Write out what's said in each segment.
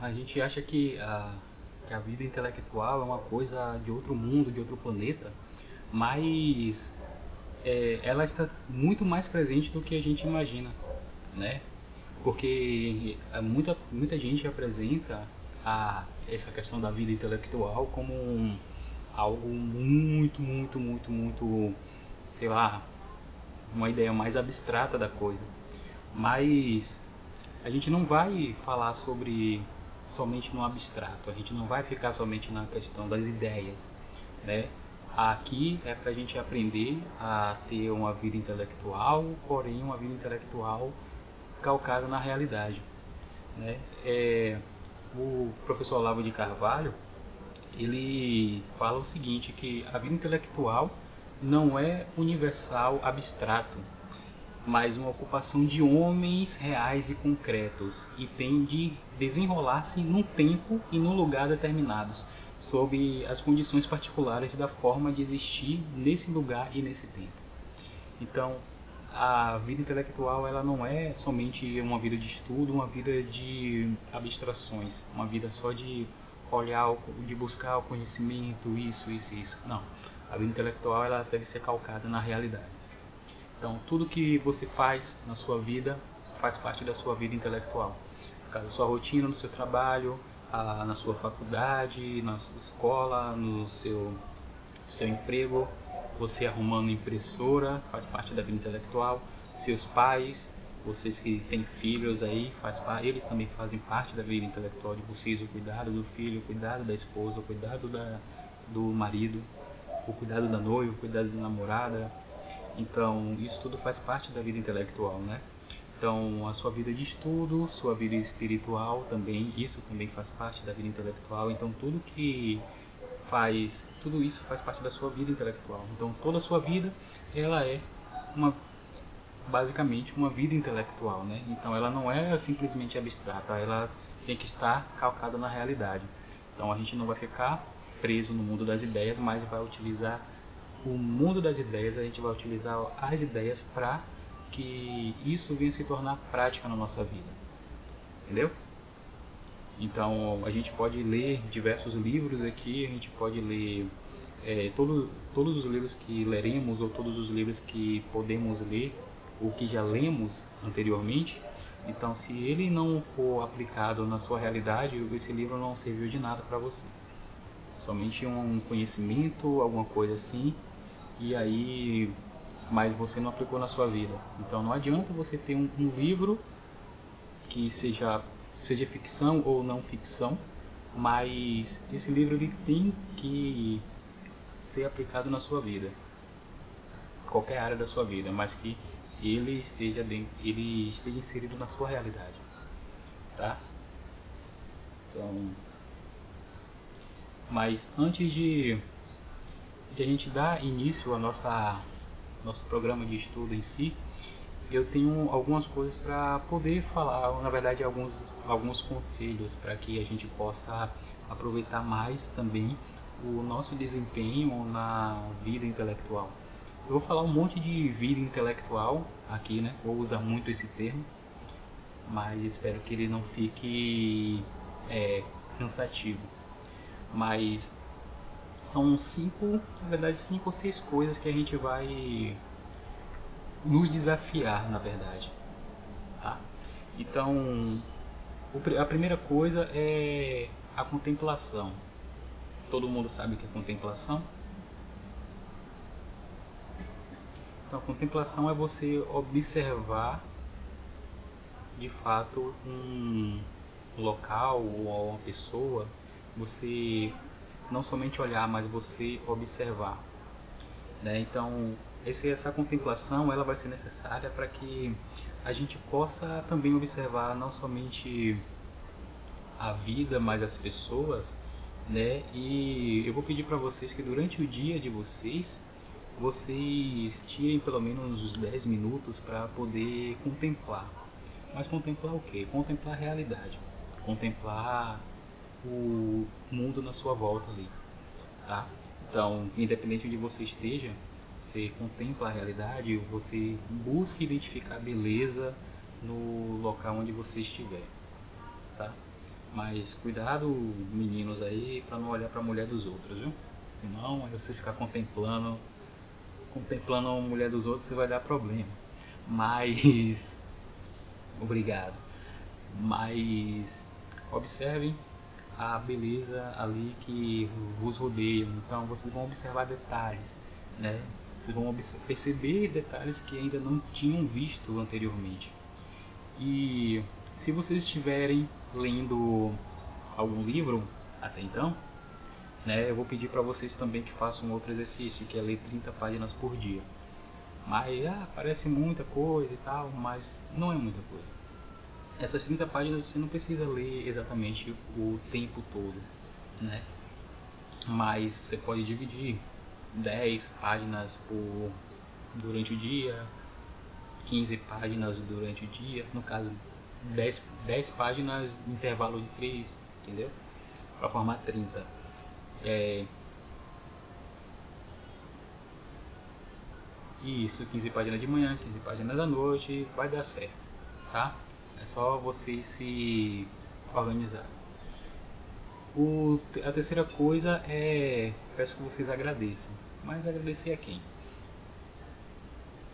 A gente acha que a, que a vida intelectual é uma coisa de outro mundo, de outro planeta, mas é, ela está muito mais presente do que a gente imagina, né? Porque é, muita, muita gente apresenta a, essa questão da vida intelectual como um, algo muito, muito, muito, muito, sei lá, uma ideia mais abstrata da coisa. Mas a gente não vai falar sobre somente no abstrato, a gente não vai ficar somente na questão das ideias, né? Aqui é para a gente aprender a ter uma vida intelectual, porém uma vida intelectual calcada na realidade. Né? É, o professor Olavo de Carvalho ele fala o seguinte que a vida intelectual não é universal abstrato, mas uma ocupação de homens reais e concretos e tem de desenrolar-se num tempo e num lugar determinados, sob as condições particulares da forma de existir nesse lugar e nesse tempo. Então, a vida intelectual ela não é somente uma vida de estudo, uma vida de abstrações, uma vida só de olhar, de buscar o conhecimento, isso, isso, isso. Não. A vida intelectual ela deve ser calcada na realidade. Então, tudo que você faz na sua vida faz parte da sua vida intelectual. Por causa da sua rotina, no seu trabalho, a, na sua faculdade, na sua escola, no seu, seu emprego, você arrumando impressora, faz parte da vida intelectual, seus pais, vocês que têm filhos aí, faz, eles também fazem parte da vida intelectual de vocês, o cuidado do filho, o cuidado da esposa, o cuidado da, do marido, o cuidado da noiva, o cuidado da namorada. Então, isso tudo faz parte da vida intelectual, né? Então, a sua vida de estudo, sua vida espiritual também, isso também faz parte da vida intelectual. Então, tudo que faz, tudo isso faz parte da sua vida intelectual. Então, toda a sua vida, ela é uma basicamente uma vida intelectual, né? Então, ela não é simplesmente abstrata, ela tem que estar calcada na realidade. Então, a gente não vai ficar preso no mundo das ideias, mas vai utilizar o mundo das ideias, a gente vai utilizar as ideias para que isso venha se tornar prática na nossa vida. Entendeu? Então a gente pode ler diversos livros aqui, a gente pode ler é, todo, todos os livros que leremos ou todos os livros que podemos ler ou que já lemos anteriormente. Então, se ele não for aplicado na sua realidade, esse livro não serviu de nada para você. Somente um conhecimento, alguma coisa assim, e aí mas você não aplicou na sua vida. Então não adianta você ter um, um livro que seja seja ficção ou não ficção, mas esse livro ele tem que ser aplicado na sua vida, qualquer área da sua vida, mas que ele esteja dentro, ele esteja inserido na sua realidade, tá? Então, mas antes de, de a gente dar início nossa nosso programa de estudo em si, eu tenho algumas coisas para poder falar, na verdade alguns, alguns conselhos para que a gente possa aproveitar mais também o nosso desempenho na vida intelectual. Eu vou falar um monte de vida intelectual aqui, né? Vou usar muito esse termo, mas espero que ele não fique é, cansativo. Mas são cinco, na verdade, cinco ou seis coisas que a gente vai nos desafiar, na verdade. Tá? Então, a primeira coisa é a contemplação. Todo mundo sabe o que é contemplação? Então, contemplação é você observar de fato um local ou uma pessoa, você não somente olhar, mas você observar. Né? Então, esse, essa contemplação ela vai ser necessária para que a gente possa também observar não somente a vida, mas as pessoas, né? E eu vou pedir para vocês que durante o dia de vocês, vocês tirem pelo menos uns 10 minutos para poder contemplar. Mas contemplar o quê? Contemplar a realidade. Contemplar o mundo na sua volta ali, tá? Então, independente de você esteja, você contempla a realidade, você busca identificar beleza no local onde você estiver, tá? Mas cuidado, meninos aí, para não olhar para a mulher dos outros, viu? Senão, aí você ficar contemplando, contemplando a mulher dos outros, você vai dar problema. Mas, obrigado. Mas observem a beleza ali que vos rodeia. Então, vocês vão observar detalhes, né? Vocês vão perceber detalhes que ainda não tinham visto anteriormente. E se vocês estiverem lendo algum livro até então, né, eu vou pedir para vocês também que façam outro exercício, que é ler 30 páginas por dia. Mas ah, parece muita coisa e tal, mas não é muita coisa. Essas 30 páginas você não precisa ler exatamente o tempo todo, né? Mas você pode dividir 10 páginas por durante o dia, 15 páginas durante o dia, no caso 10, 10 páginas intervalo de 3, entendeu? Para formar 30. É... Isso, 15 páginas de manhã, 15 páginas da noite, vai dar certo, tá? É só vocês se organizar. O, a terceira coisa é, peço que vocês agradeçam. Mas agradecer a quem?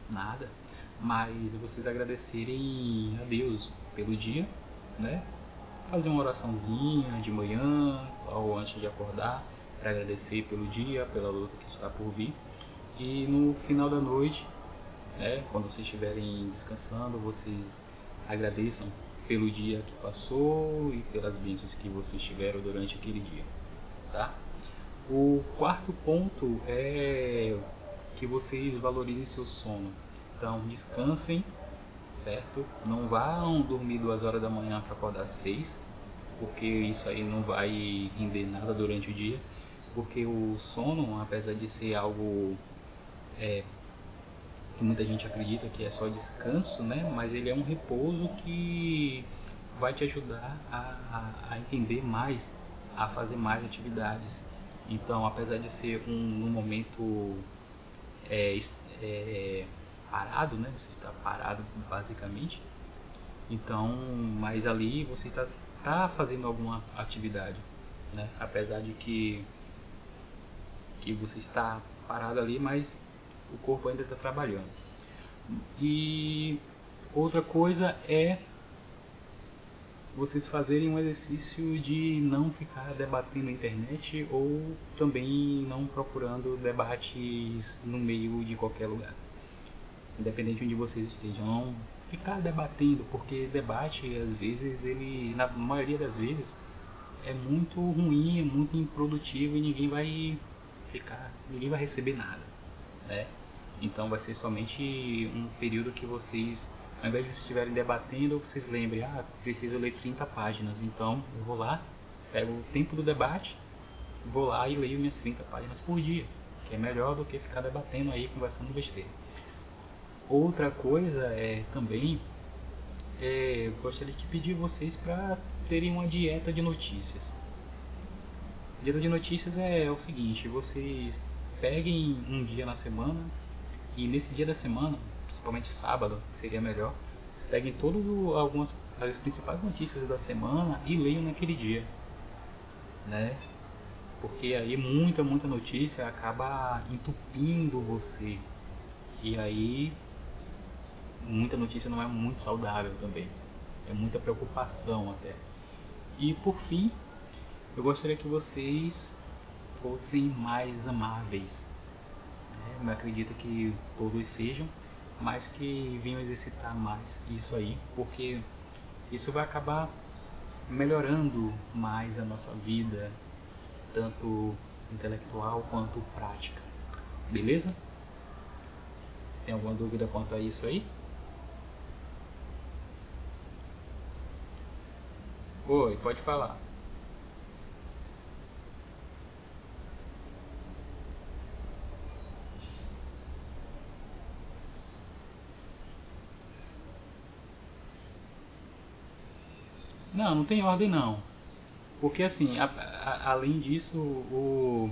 Nada. Mas vocês agradecerem a Deus pelo dia, né? Fazer uma oraçãozinha de manhã ou antes de acordar para agradecer pelo dia, pela luta que está por vir. E no final da noite, né, quando vocês estiverem descansando, vocês agradeçam pelo dia que passou e pelas bênçãos que vocês tiveram durante aquele dia, tá? O quarto ponto é que vocês valorizem seu sono. Então, descansem certo? Não vão dormir duas horas da manhã para acordar seis, porque isso aí não vai render nada durante o dia, porque o sono, apesar de ser algo é, que muita gente acredita que é só descanso, né? Mas ele é um repouso que vai te ajudar a, a, a entender mais, a fazer mais atividades. Então, apesar de ser um, um momento é, é, parado, né? Você está parado basicamente. Então, mas ali você está tá fazendo alguma atividade, né? Apesar de que que você está parado ali, mas o corpo ainda está trabalhando. E outra coisa é vocês fazerem um exercício de não ficar debatendo na internet ou também não procurando debates no meio de qualquer lugar independente de onde vocês estejam, não ficar debatendo, porque debate às vezes ele, na maioria das vezes, é muito ruim, é muito improdutivo e ninguém vai ficar, ninguém vai receber nada, né? Então vai ser somente um período que vocês, ao invés de estiverem debatendo, vocês lembrem, ah, preciso ler 30 páginas, então eu vou lá, pego o tempo do debate, vou lá e leio minhas 30 páginas por dia, que é melhor do que ficar debatendo aí, conversando besteira. Outra coisa é também é, gostaria de pedir vocês para terem uma dieta de notícias. Dieta de notícias é o seguinte, vocês peguem um dia na semana e nesse dia da semana, principalmente sábado, seria melhor, peguem todas algumas as principais notícias da semana e leiam naquele dia, né? Porque aí muita muita notícia acaba entupindo você e aí muita notícia não é muito saudável também. É muita preocupação até. E por fim, eu gostaria que vocês fossem mais amáveis. Né? Eu acredito que todos sejam, mas que venham exercitar mais isso aí, porque isso vai acabar melhorando mais a nossa vida, tanto intelectual quanto prática. Beleza? Tem alguma dúvida quanto a isso aí? Oi, pode falar. Não, não tem ordem não. Porque assim, a, a, além disso, o,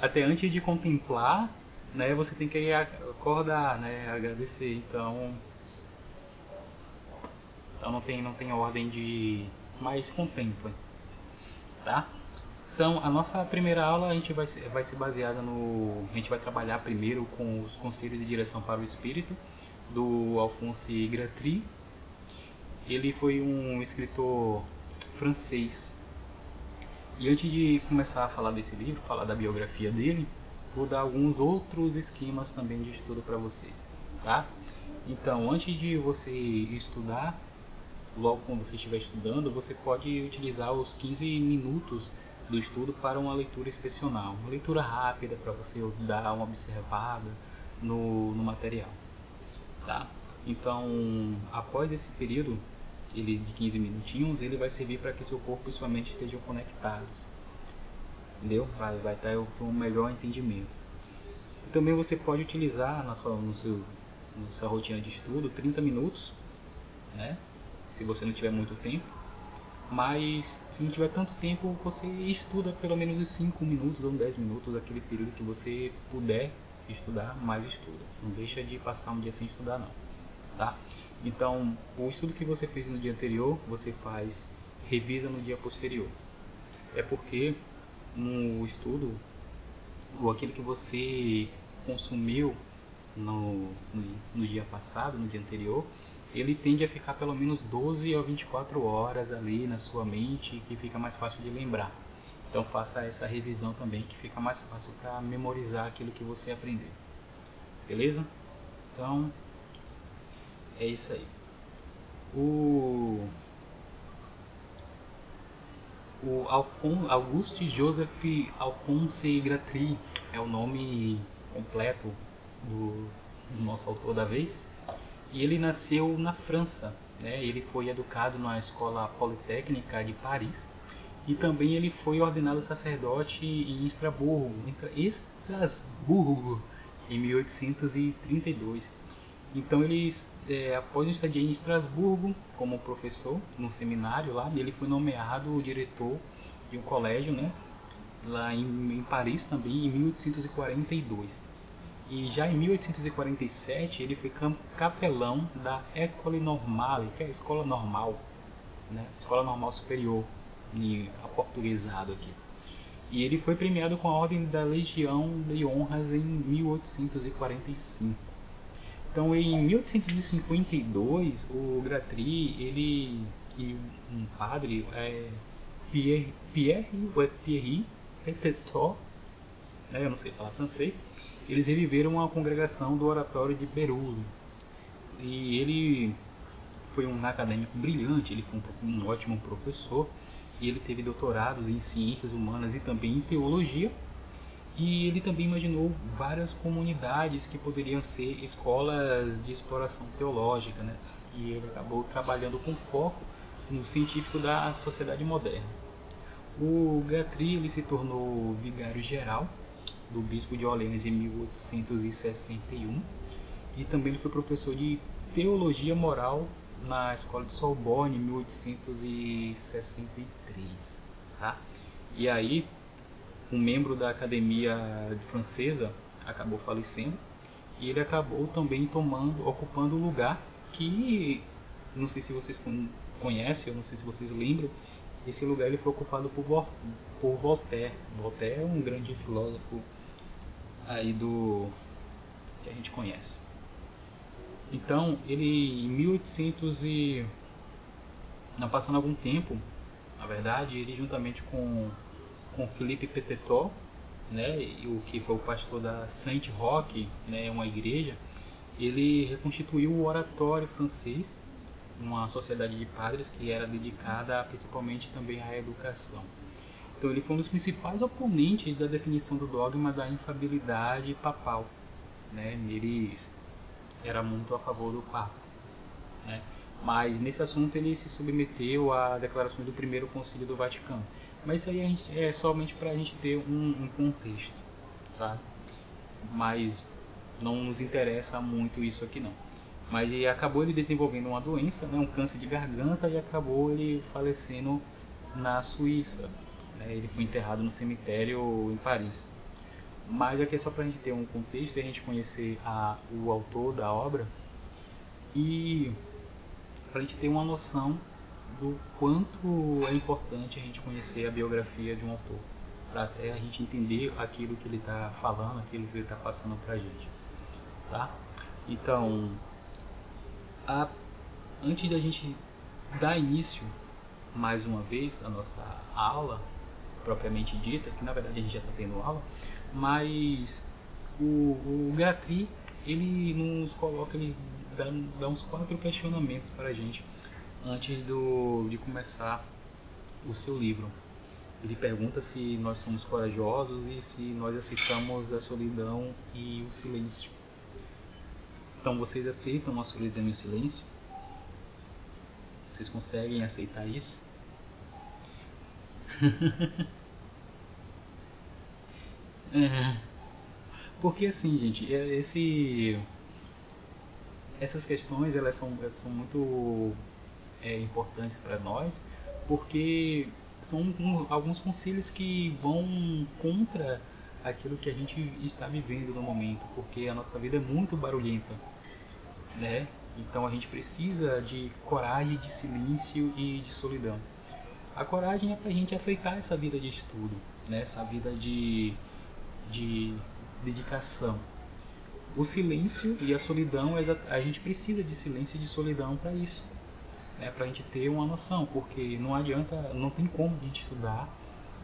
até antes de contemplar, né, você tem que acordar, né, agradecer. Então, então não tem, não tem ordem de mas contempla, tá? Então, a nossa primeira aula a gente vai vai ser baseada no. A gente vai trabalhar primeiro com os conselhos de direção para o espírito, do Alphonse Gratry. Ele foi um escritor francês. E antes de começar a falar desse livro, falar da biografia dele, vou dar alguns outros esquemas também de estudo para vocês, tá? Então, antes de você estudar, logo quando você estiver estudando, você pode utilizar os 15 minutos do estudo para uma leitura inspecional, uma leitura rápida para você dar uma observada no, no material, tá? Então, após esse período ele de 15 minutinhos, ele vai servir para que seu corpo e sua mente estejam conectados. Entendeu? Vai, vai estar para um melhor entendimento. E também você pode utilizar na sua, no seu, na sua rotina de estudo 30 minutos, né? se você não tiver muito tempo. Mas se não tiver tanto tempo, você estuda pelo menos os 5 minutos ou 10 minutos, aquele período que você puder estudar, mais estuda. Não deixa de passar um dia sem estudar não. Tá? Então, o estudo que você fez no dia anterior, você faz, revisa no dia posterior. É porque no estudo, ou aquilo que você consumiu no, no, no, dia passado, no dia anterior, ele tende a ficar pelo menos 12 ou 24 horas ali na sua mente que fica mais fácil de lembrar. Então faça essa revisão também que fica mais fácil para memorizar aquilo que você aprendeu. Beleza? Então é isso aí. O o Alfon, Auguste Joseph Alphonse Gratry é o nome completo do, do, nosso autor da vez. E ele nasceu na França. Né? Ele foi educado na escola politécnica de Paris. E também ele foi ordenado sacerdote em Estrasburgo, em 1832. Então ele, é, após um estadia em Estrasburgo como professor no seminário lá, ele foi nomeado diretor de um colégio, né, lá em, em Paris também em 1842. E já em 1847 ele foi capelão da École Normale, que é a escola normal, né, escola normal superior, em aportuguesado aqui. E ele foi premiado com a Ordem da Legião de Honras em 1845. Então, em 1852, o Gratry, ele e um padre, é, Pierre, Pierre ou é Pierre Petetot, né, eu não sei falar francês, eles reviveram a congregação do Oratório de Peruso. E ele foi um acadêmico brilhante, ele foi um, um ótimo professor, e ele teve doutorados em ciências humanas e também em teologia e ele também imaginou várias comunidades que poderiam ser escolas de exploração teológica, né? E ele acabou trabalhando com foco no científico da sociedade moderna. O Gatry ele se tornou vigário geral do bispo de Orleans em 1861 e também ele foi professor de teologia moral na escola de Sorbonne em 1863, tá? E aí um membro da academia francesa acabou falecendo e ele acabou também tomando, ocupando o lugar que não sei se vocês conhecem, eu não sei se vocês lembram, esse lugar ele foi ocupado por, por Voltaire. Voltaire é um grande filósofo aí do que a gente conhece. Então, ele em 1800 e não passando algum tempo, na verdade, ele juntamente com com Felipe Petetó, né, o que foi o pastor da Saint Roque, né, uma igreja, ele reconstituiu o oratório francês, uma sociedade de padres que era dedicada principalmente também à educação. Então ele foi um dos principais oponentes da definição do dogma da infabilidade papal. Né? Ele era muito a favor do Papa. Né? Mas nesse assunto ele se submeteu a declarações do primeiro concílio do Vaticano. Mas isso aí é somente para a gente ter um, um contexto, sabe? Mas não nos interessa muito isso aqui não. Mas ele acabou ele desenvolvendo uma doença, né, um câncer de garganta e acabou ele falecendo na Suíça. Né, ele foi enterrado no cemitério em Paris. Mas aqui é só para a gente ter um contexto e a gente conhecer a, o autor da obra e para a gente ter uma noção do quanto é importante a gente conhecer a biografia de um autor, para até a gente entender aquilo que ele está falando, aquilo que ele está passando para a gente, tá? Então, a, antes da gente dar início mais uma vez à nossa aula propriamente dita, que na verdade a gente já está tendo aula, mas o, o Gratri ele nos coloca, ele dá, dá uns quatro questionamentos para a gente antes do, de começar o seu livro. Ele pergunta se nós somos corajosos e se nós aceitamos a solidão e o silêncio. Então vocês aceitam a solidão e o silêncio? Vocês conseguem aceitar isso? é. Porque assim, gente, é, esse, essas questões elas são, elas são muito é, importantes para nós, porque são um, alguns conselhos que vão contra aquilo que a gente está vivendo no momento, porque a nossa vida é muito barulhenta, né? Então a gente precisa de coragem, de silêncio e de solidão. A coragem é para a gente aceitar essa vida de estudo, né? essa vida de, de dedicação. O silêncio e a solidão, a gente precisa de silêncio e de solidão para isso, né? para a gente ter uma noção, porque não adianta, não tem como a gente estudar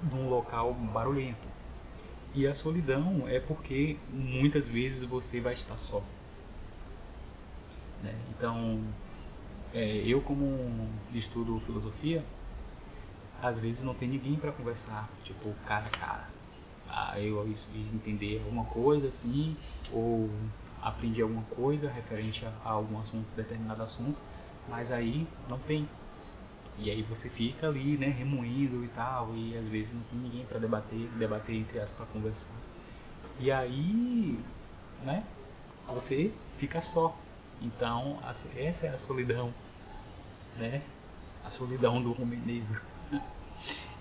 num local barulhento. E a solidão é porque muitas vezes você vai estar só. Né? Então, é, eu como estudo filosofia, às vezes não tem ninguém para conversar, tipo, cara a cara. Ah, eu entender alguma coisa assim, ou aprendi alguma coisa referente a, algum assunto, determinado assunto, mas aí não tem. E aí você fica ali, né, remoendo e tal, e às vezes não tem ninguém para debater, debater entre as para conversar. E aí, né, você fica só. Então, essa é a solidão, né? A solidão do homem negro.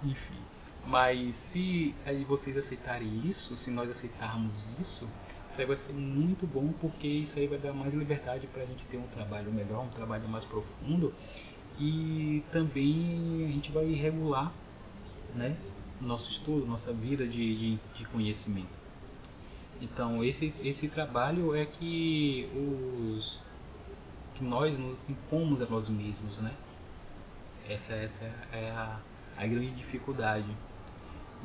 Enfim. Mas se aí vocês aceitarem isso, se nós aceitarmos isso, isso aí vai ser muito bom porque isso aí vai dar mais liberdade para a gente ter um trabalho melhor, um trabalho mais profundo e também a gente vai regular né, nosso estudo, nossa vida de, de, de conhecimento. Então esse, esse trabalho é que os que nós nos impomos a nós mesmos, né? Essa, essa é a, a grande dificuldade.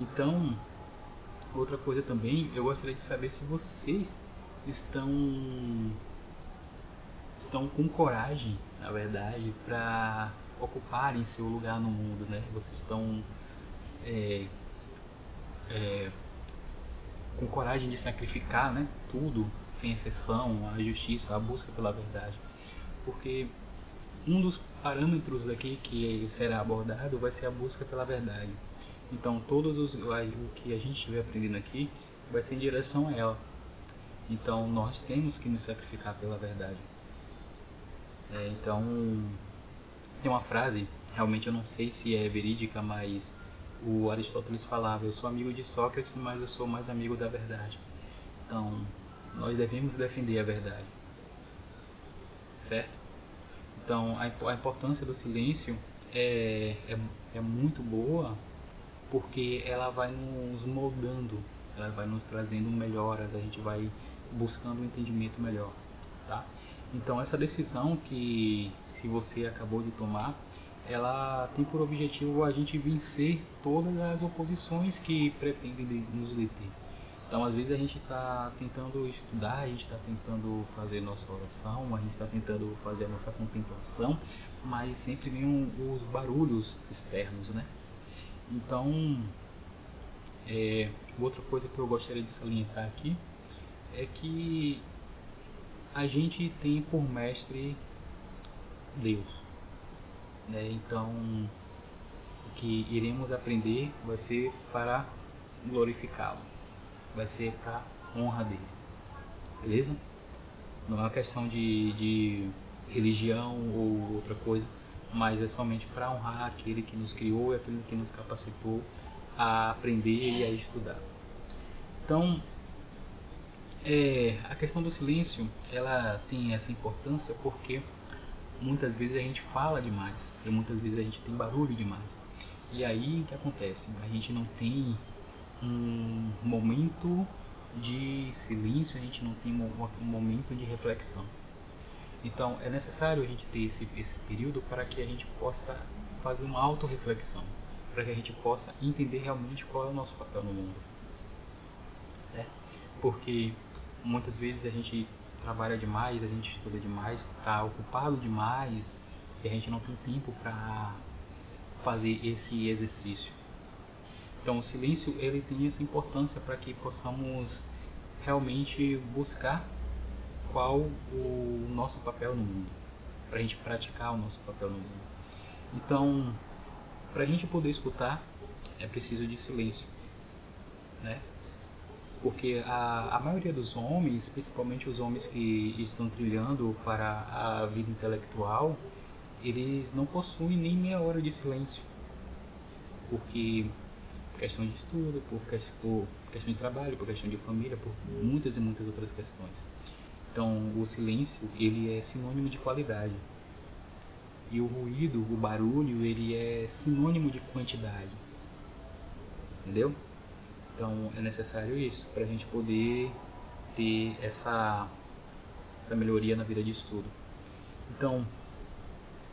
Então, outra coisa também, eu gostaria de saber se vocês estão estão com coragem, na verdade, para ocuparem seu lugar no mundo, né? Vocês estão é, é, com coragem de sacrificar, né? Tudo, sem exceção, a justiça, a busca pela verdade, porque um dos parâmetros aqui que será abordado vai ser a busca pela verdade. Então, todos os, o que a gente estiver aprendendo aqui vai ser em direção a ela. Então, nós temos que nos sacrificar pela verdade. É, então, tem uma frase, realmente eu não sei se é verídica, mas o Aristóteles falava: Eu sou amigo de Sócrates, mas eu sou mais amigo da verdade. Então, nós devemos defender a verdade. Certo? Então, a, a importância do silêncio é, é, é muito boa porque ela vai nos moldando, ela vai nos trazendo melhoras, a gente vai buscando um entendimento melhor, tá? Então essa decisão que se você acabou de tomar, ela tem por objetivo a gente vencer todas as oposições que pretendem nos deter. Então, às vezes a gente está tentando estudar, a gente está tentando fazer nossa oração, a gente está tentando fazer a nossa contemplação, mas sempre vem um, os barulhos externos, né? Então, é, outra coisa que eu gostaria de salientar aqui é que a gente tem por mestre Deus. Né? Então, o que iremos aprender vai ser para glorificá-lo vai ser para honra dele. Beleza? Não é uma questão de, de religião ou outra coisa, mas é somente para honrar aquele que nos criou e aquele que nos capacitou a aprender e a estudar. Então, é, a questão do silêncio, ela tem essa importância porque muitas vezes a gente fala demais, e muitas vezes a gente tem barulho demais. E aí o que acontece? A gente não tem um momento de silêncio, a gente não tem um momento de reflexão. Então é necessário a gente ter esse, esse período para que a gente possa fazer uma autorreflexão, para que a gente possa entender realmente qual é o nosso papel no mundo. Certo? Porque muitas vezes a gente trabalha demais, a gente estuda demais, está ocupado demais e a gente não tem tempo para fazer esse exercício. Então o silêncio ele tem essa importância para que possamos realmente buscar qual o nosso papel no mundo, para a gente praticar o nosso papel no mundo. Então, para a gente poder escutar, é preciso de silêncio, né? Porque a, a maioria dos homens, principalmente os homens que estão trilhando para a vida intelectual, eles não possuem nem meia hora de silêncio. Porque por questão de estudo, por, por questão de trabalho, por questão de família, por muitas e muitas outras questões. Então, o silêncio, ele é sinônimo de qualidade. E o ruído, o barulho, ele é sinônimo de quantidade. Entendeu? Então, é necessário isso para a gente poder ter essa, essa melhoria na vida de estudo. Então,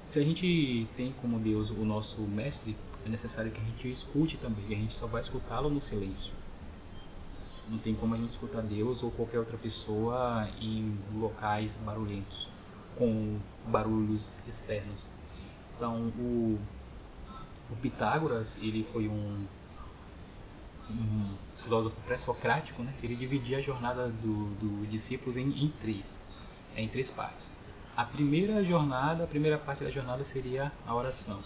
se a gente tem como Deus o nosso mestre, é necessário que a gente escute também. A gente só vai escutá-lo no silêncio. Não tem como a gente escutar Deus ou qualquer outra pessoa em locais barulhentos, com barulhos externos. Então, o, o Pitágoras, ele foi um, um filósofo pré-socrático, né? Ele dividia a jornada dos do discípulos em, em três, em três partes. A primeira jornada, a primeira parte da jornada seria a oração.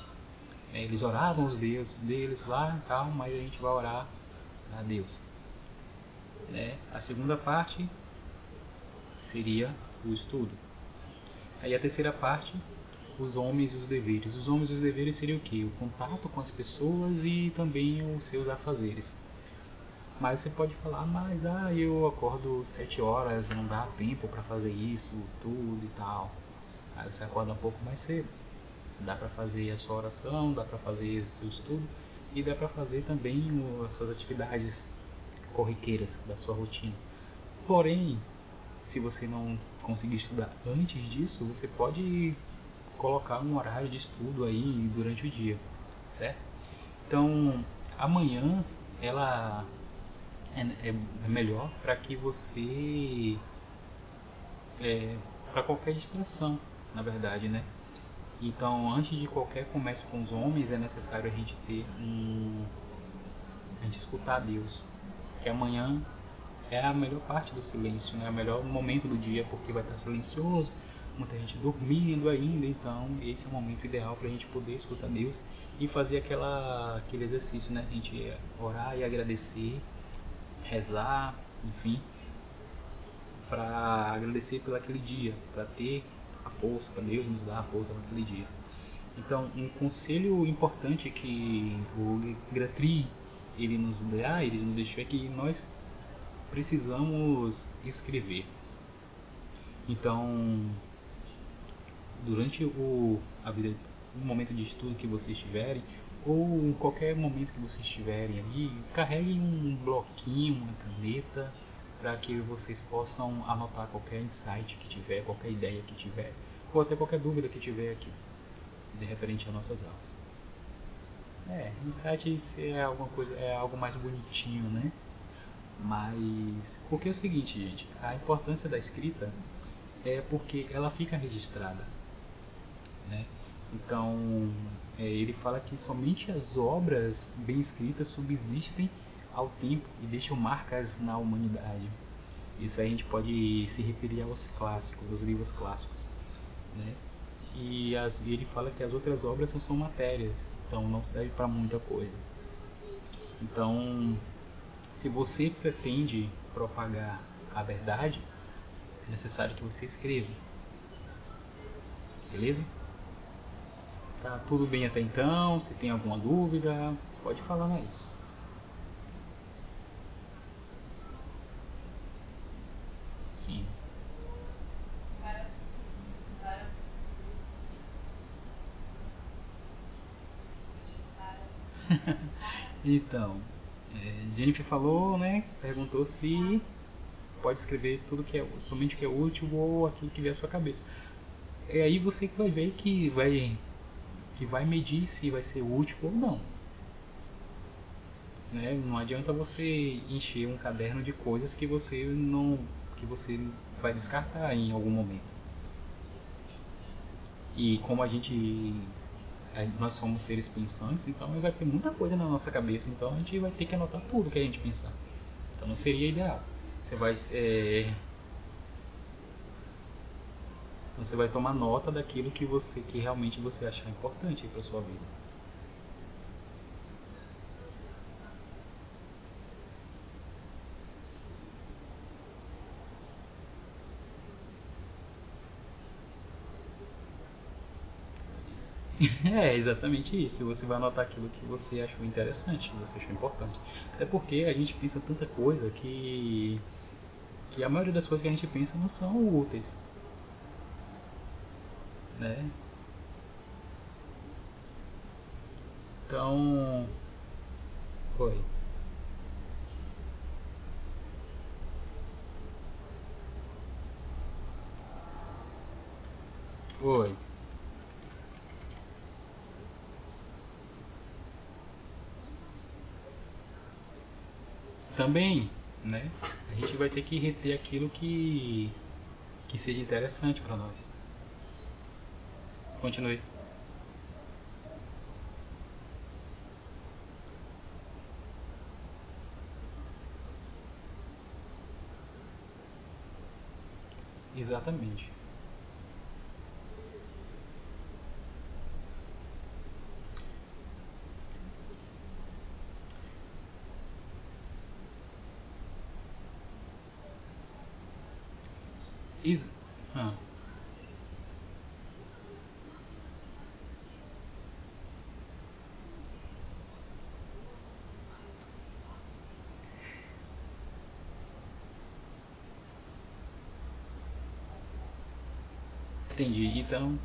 Eles oravam os deuses deles lá, tal, mas a gente vai orar a Deus. Né? A segunda parte seria o estudo. Aí a terceira parte, os homens e os deveres. Os homens e os deveres seriam o que? O contato com as pessoas e também os seus afazeres. Mas você pode falar, mas ah, eu acordo sete horas, não dá tempo para fazer isso, tudo e tal. Aí você acorda um pouco mais cedo. Dá para fazer a sua oração, dá para fazer o seu estudo e dá para fazer também as suas atividades corriqueiras da sua rotina. Porém, se você não conseguir estudar antes disso, você pode colocar um horário de estudo aí durante o dia, certo? Então, amanhã ela é, é, é melhor para que você é, para qualquer distração, na verdade, né? Então, antes de qualquer comércio com os homens, é necessário a gente ter um a gente escutar Deus, que amanhã é a melhor parte do silêncio, né? O melhor momento do dia, porque vai estar silencioso, muita gente dormindo ainda, então esse é o momento ideal para a gente poder escutar Deus e fazer aquela, aquele exercício, né? A gente orar e agradecer, rezar, enfim, para agradecer pelo aquele dia, para ter a força, para Deus nos dar a força para aquele dia. Então, um conselho importante que o Gratri ele nos dá, ele nos deixou é que nós precisamos escrever. Então, durante o, a vida, o momento de estudo que vocês tiverem, ou em qualquer momento que vocês estiverem ali, carreguem um bloquinho, uma caneta, para que vocês possam anotar qualquer insight que tiver, qualquer ideia que tiver, ou até qualquer dúvida que tiver aqui, de referente às nossas aulas. É, insight é alguma coisa, é algo mais bonitinho, né? Mas porque é o seguinte, gente, a importância da escrita é porque ela fica registrada, né? Então é, ele fala que somente as obras bem escritas subsistem ao tempo e deixam marcas na humanidade. Isso a gente pode se referir aos clássicos, aos livros clássicos, né? E, as, e ele fala que as outras obras não são matérias, então não serve para muita coisa. Então, se você pretende propagar a verdade, é necessário que você escreva. Beleza? Tá tudo bem até então? Se tem alguma dúvida, pode falar aí. Sim. Então, é, Jennifer falou, né? Perguntou se pode escrever tudo que é somente o que é útil ou aquilo que vier à sua cabeça. É aí você que vai ver que vai que vai medir se vai ser útil ou não. Né? Não adianta você encher um caderno de coisas que você não que você vai descartar em algum momento. E como a gente nós somos seres pensantes, então vai ter muita coisa na nossa cabeça, então a gente vai ter que anotar tudo que a gente pensar. Então não seria ideal. Você vai é, você vai tomar nota daquilo que você que realmente você achar importante para sua vida. É exatamente isso. Você vai anotar aquilo que você achou interessante, que você achou importante. Até porque a gente pensa tanta coisa que que a maioria das coisas que a gente pensa não são úteis, né? Então, foi. Oi. Também, né, a gente vai ter que reter aquilo que, que seja interessante para nós. Continue. Exatamente. Is... Ah. Entendi. Então,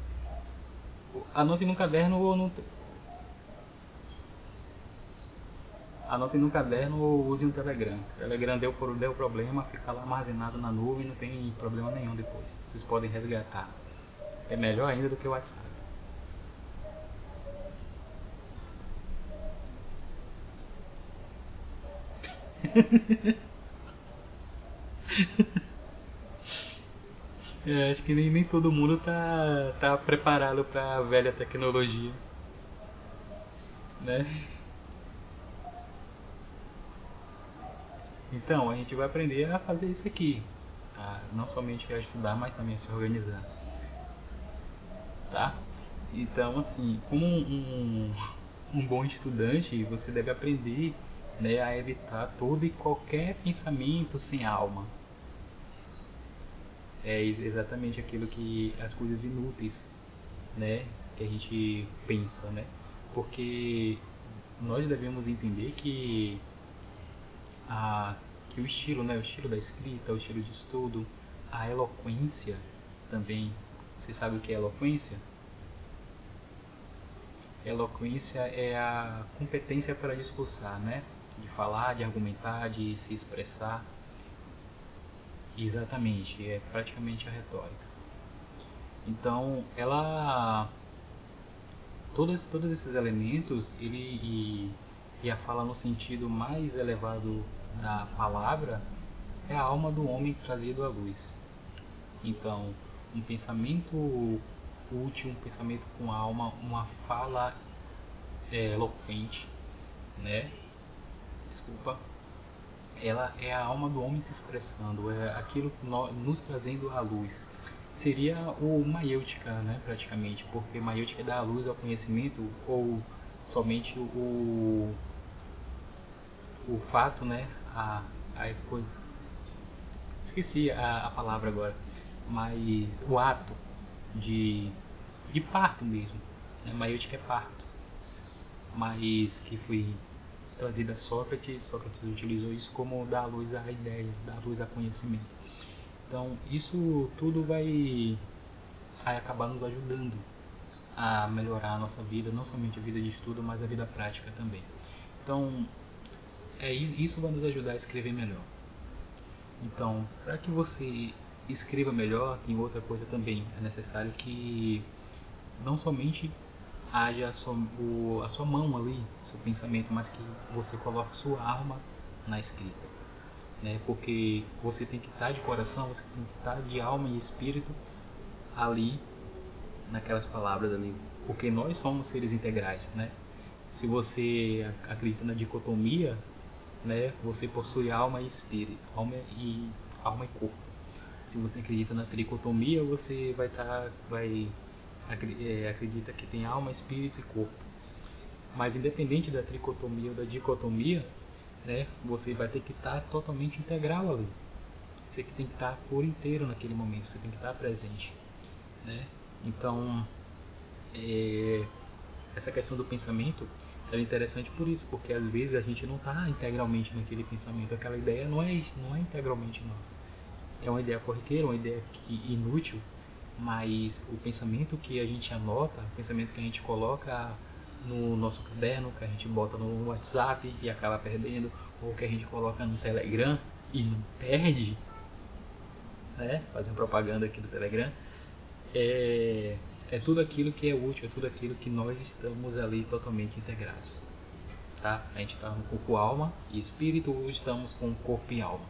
anote no caderno ou no, anotem no caderno ou usem o Telegram. O Telegram deu, deu problema, fica lá armazenado na nuvem, não tem problema nenhum depois. Vocês podem resgatar. É melhor ainda do que o WhatsApp. é, acho que nem, nem todo mundo tá, tá preparado para a velha tecnologia. Né? Então, a gente vai aprender a fazer isso aqui. Tá? Não somente a estudar, mas também a se organizar. Tá? Então, assim, como um, um, um bom estudante, você deve aprender né, a evitar todo e qualquer pensamento sem alma. É exatamente aquilo que as coisas inúteis, né, que a gente pensa, né? Porque nós devemos entender que a, que o estilo, né, o estilo da escrita, o estilo de estudo, a eloquência também. Você sabe o que é eloquência? Eloquência é a competência para discursar, né? De falar, de argumentar, de se expressar. Exatamente, é praticamente a retórica. Então, ela todos todos esses elementos, ele e a fala no sentido mais elevado da palavra é a alma do homem trazido à luz. Então, um pensamento útil, um pensamento com alma, uma fala é, eloquente, né? Desculpa. Ela é a alma do homem se expressando, é aquilo nos trazendo à luz. Seria o maiêutica, né, praticamente, porque maiêutica dá a luz ao conhecimento ou somente o o fato, né? A, a esqueci a, a palavra agora, mas o ato de, de parto mesmo, né? Maiútica é parto, mas que foi trazido a Sócrates, Sócrates utilizou isso como dar luz a ideias, dar luz a conhecimento. Então isso tudo vai, vai acabar nos ajudando a melhorar a nossa vida, não somente a vida de estudo, mas a vida prática também. Então, é isso vai nos ajudar a escrever melhor. Então, para que você escreva melhor, tem outra coisa também. É necessário que não somente haja a sua, o, a sua mão ali, seu pensamento, mas que você coloque sua alma na escrita. Né? Porque você tem que estar de coração, você tem que estar de alma e espírito ali, naquelas palavras ali. Porque nós somos seres integrais, né? Se você acredita na dicotomia, né, você possui alma e espírito, alma e alma e corpo. Se você acredita na tricotomia, você vai estar tá, vai acredita que tem alma, espírito e corpo. Mas independente da tricotomia ou da dicotomia, né, você vai ter que estar totalmente integral ali. Você tem que estar por inteiro naquele momento, você tem que estar presente, né? Então, é, essa questão do pensamento é interessante por isso, porque às vezes a gente não está integralmente naquele pensamento, aquela ideia não é não é integralmente nossa. É uma ideia corriqueira, uma ideia inútil, mas o pensamento que a gente anota, o pensamento que a gente coloca no nosso caderno, que a gente bota no WhatsApp e acaba perdendo, ou que a gente coloca no Telegram e não perde, né? Fazendo propaganda aqui do Telegram, é, é tudo aquilo que é útil, é tudo aquilo que nós estamos ali totalmente integrados. Tá? A gente está no corpo, alma e espírito, ou estamos com corpo e alma.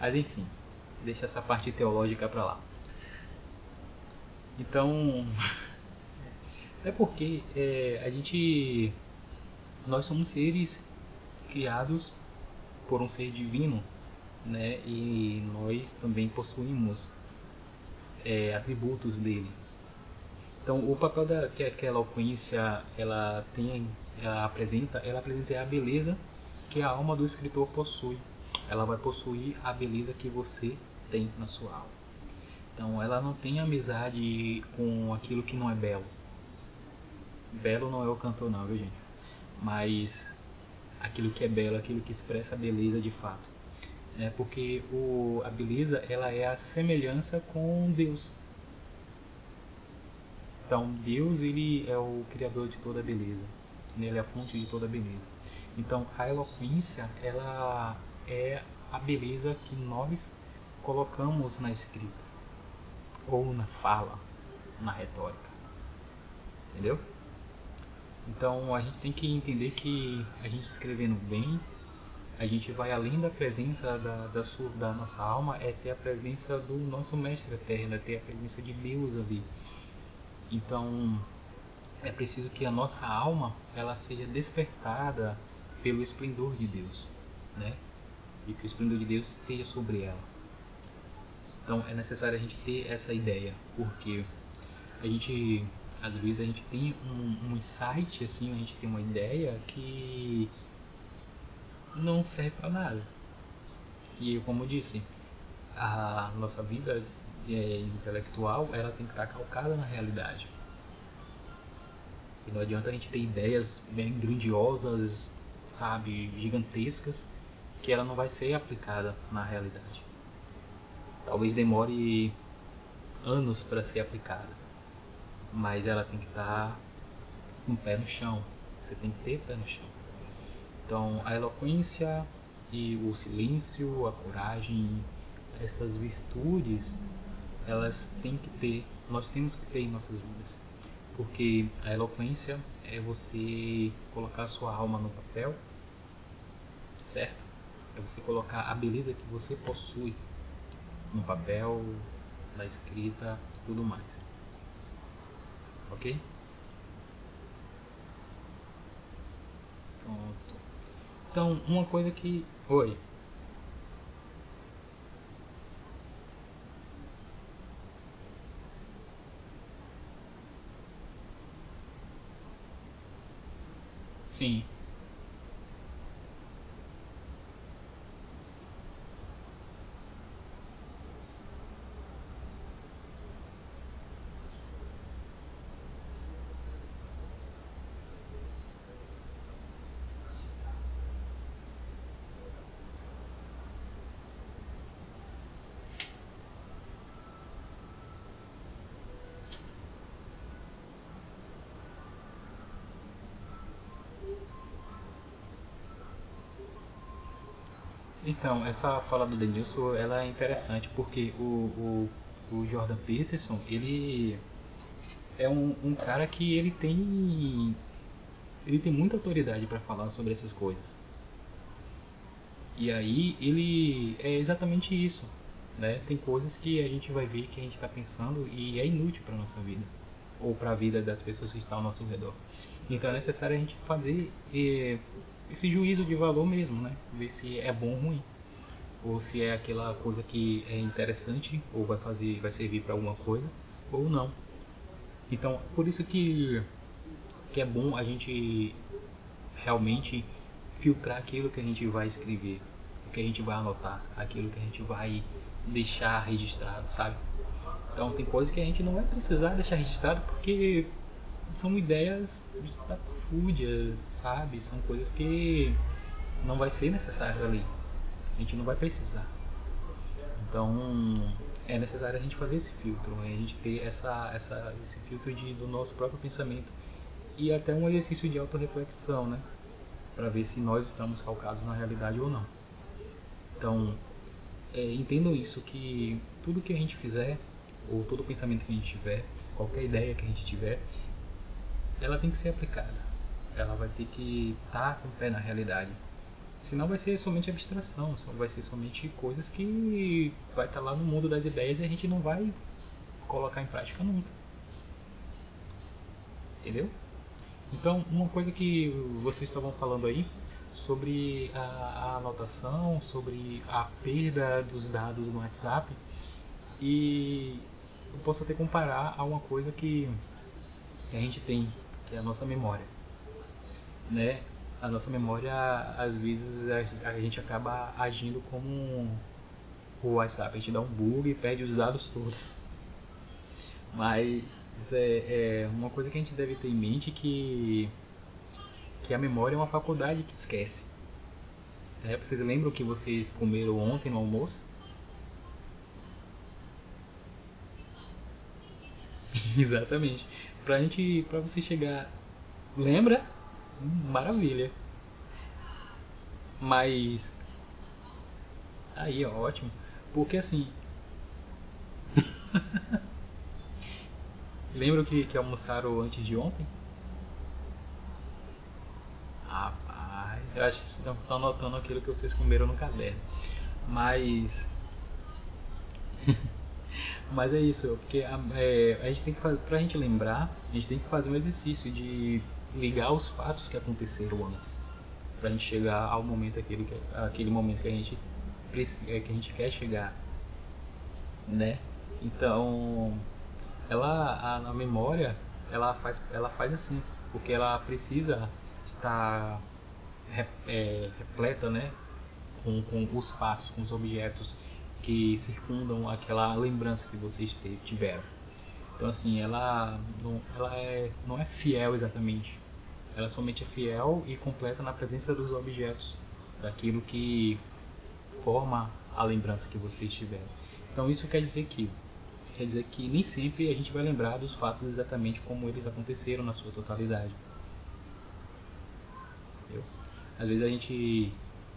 Mas enfim, deixa essa parte teológica para lá. Então, é porque é, a gente, nós somos seres criados por um ser divino, né? E nós também possuímos é, atributos dele. Então, o papel da, que, que a eloquência ela tem, ela apresenta, ela apresenta a beleza que a alma do escritor possui. Ela vai possuir a beleza que você tem na sua alma. Então, ela não tem amizade com aquilo que não é belo. Belo não é o cantor, não, viu, gente? Mas aquilo que é belo, aquilo que expressa a beleza de fato. É porque o, a beleza ela é a semelhança com Deus. Então, Deus ele é o criador de toda a beleza. Ele é a fonte de toda a beleza. Então, a eloquência ela é a beleza que nós colocamos na escrita ou na fala, na retórica. Entendeu? Então, a gente tem que entender que a gente escrevendo bem, a gente vai além da presença da, da, sua, da nossa alma, é ter a presença do nosso Mestre Eterno, é ter a presença de Deus ali então, é preciso que a nossa alma ela seja despertada pelo esplendor de Deus, né? E que o esplendor de Deus esteja sobre ela. Então, é necessário a gente ter essa ideia, porque a gente às vezes a gente tem um, um insight assim, a gente tem uma ideia que não serve para nada. E como eu disse, a nossa vida é, intelectual, ela tem que estar calcada na realidade. E não adianta a gente ter ideias bem grandiosas, sabe, gigantescas, que ela não vai ser aplicada na realidade. Talvez demore anos para ser aplicada, mas ela tem que estar com o pé no chão. Você tem que ter pé no chão. Então, a eloquência e o silêncio, a coragem, essas virtudes elas têm que ter, nós temos que ter em nossas vidas. Porque a eloquência é você colocar sua alma no papel, certo? É você colocar a beleza que você possui no papel, na escrita tudo mais. Ok? Pronto. Então, uma coisa que. Oi. Sim. Então, essa fala do Denilson, ela é interessante porque o, o, o Jordan Peterson, ele é um, um cara que ele tem ele tem muita autoridade para falar sobre essas coisas. E aí ele é exatamente isso, né? Tem coisas que a gente vai ver que a gente está pensando e é inútil para nossa vida ou para a vida das pessoas que estão ao nosso redor. Então é necessário a gente fazer eh, esse juízo de valor mesmo, né? Ver se é bom ou ruim, ou se é aquela coisa que é interessante ou vai fazer, vai servir para alguma coisa ou não. Então, por isso que que é bom a gente realmente filtrar aquilo que a gente vai escrever, o que a gente vai anotar, aquilo que a gente vai deixar registrado, sabe? Então tem coisas que a gente não vai precisar deixar registrado porque são ideias fúdias, sabe? São coisas que não vai ser necessário ali. A gente não vai precisar. Então é necessário a gente fazer esse filtro, a gente ter essa, essa, esse filtro de, do nosso próprio pensamento e até um exercício de autorreflexão, né? Para ver se nós estamos calcados na realidade ou não. Então, é, isso, que tudo que a gente fizer, ou todo pensamento que a gente tiver, qualquer ideia que a gente tiver, ela tem que ser aplicada. Ela vai ter que estar tá com o pé na realidade. Senão vai ser somente abstração, vai ser somente coisas que vai estar tá lá no mundo das ideias e a gente não vai colocar em prática nunca. Entendeu? Então, uma coisa que vocês estavam falando aí sobre a, a anotação, sobre a perda dos dados no WhatsApp, e eu posso até comparar a uma coisa que a gente tem, que é a nossa memória. Né? A nossa memória, às vezes, a, a gente acaba agindo como o WhatsApp, a gente dá um bug e perde os dados todos. Mas é, é uma coisa que a gente deve ter em mente que que a memória é uma faculdade que esquece. É, vocês lembram que vocês comeram ontem no almoço? Exatamente. Pra gente, pra você chegar, lembra? Maravilha. Mas aí, ó, ótimo. Porque assim, Lembram que, que almoçaram antes de ontem? Rapaz, eu acho que vocês estão anotando aquilo que vocês comeram no caderno. Mas. Mas é isso, porque a, é, a gente tem que fazer, pra gente lembrar, a gente tem que fazer um exercício de ligar os fatos que aconteceram antes. Pra gente chegar ao momento aquele, aquele momento que a gente é, que a gente quer chegar, né? Então, ela a, a memória ela faz ela faz assim porque ela precisa estar é, repleta né com, com os fatos com os objetos que circundam aquela lembrança que vocês tiveram então assim ela não ela é não é fiel exatamente ela somente é fiel e completa na presença dos objetos daquilo que forma a lembrança que vocês tiveram então isso quer dizer que Quer dizer que nem sempre a gente vai lembrar dos fatos exatamente como eles aconteceram na sua totalidade. Entendeu? Às vezes a gente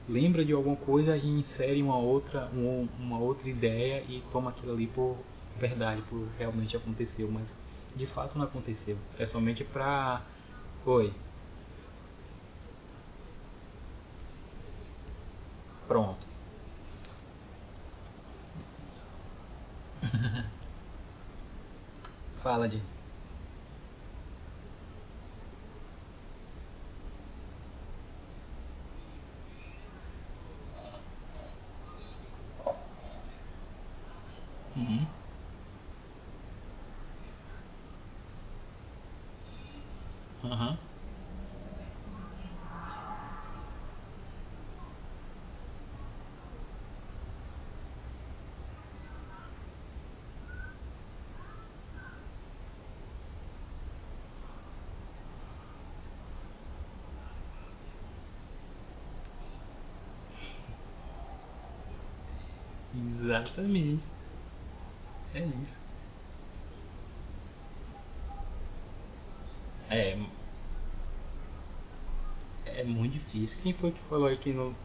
lembra de alguma coisa e insere uma outra, uma outra ideia e toma aquilo ali por verdade, por realmente aconteceu, mas de fato não aconteceu. É somente pra. Oi. Pronto. Fala, de Uhum. Uhum. Exatamente. É isso. É. É muito difícil. Quem foi que falou aqui no.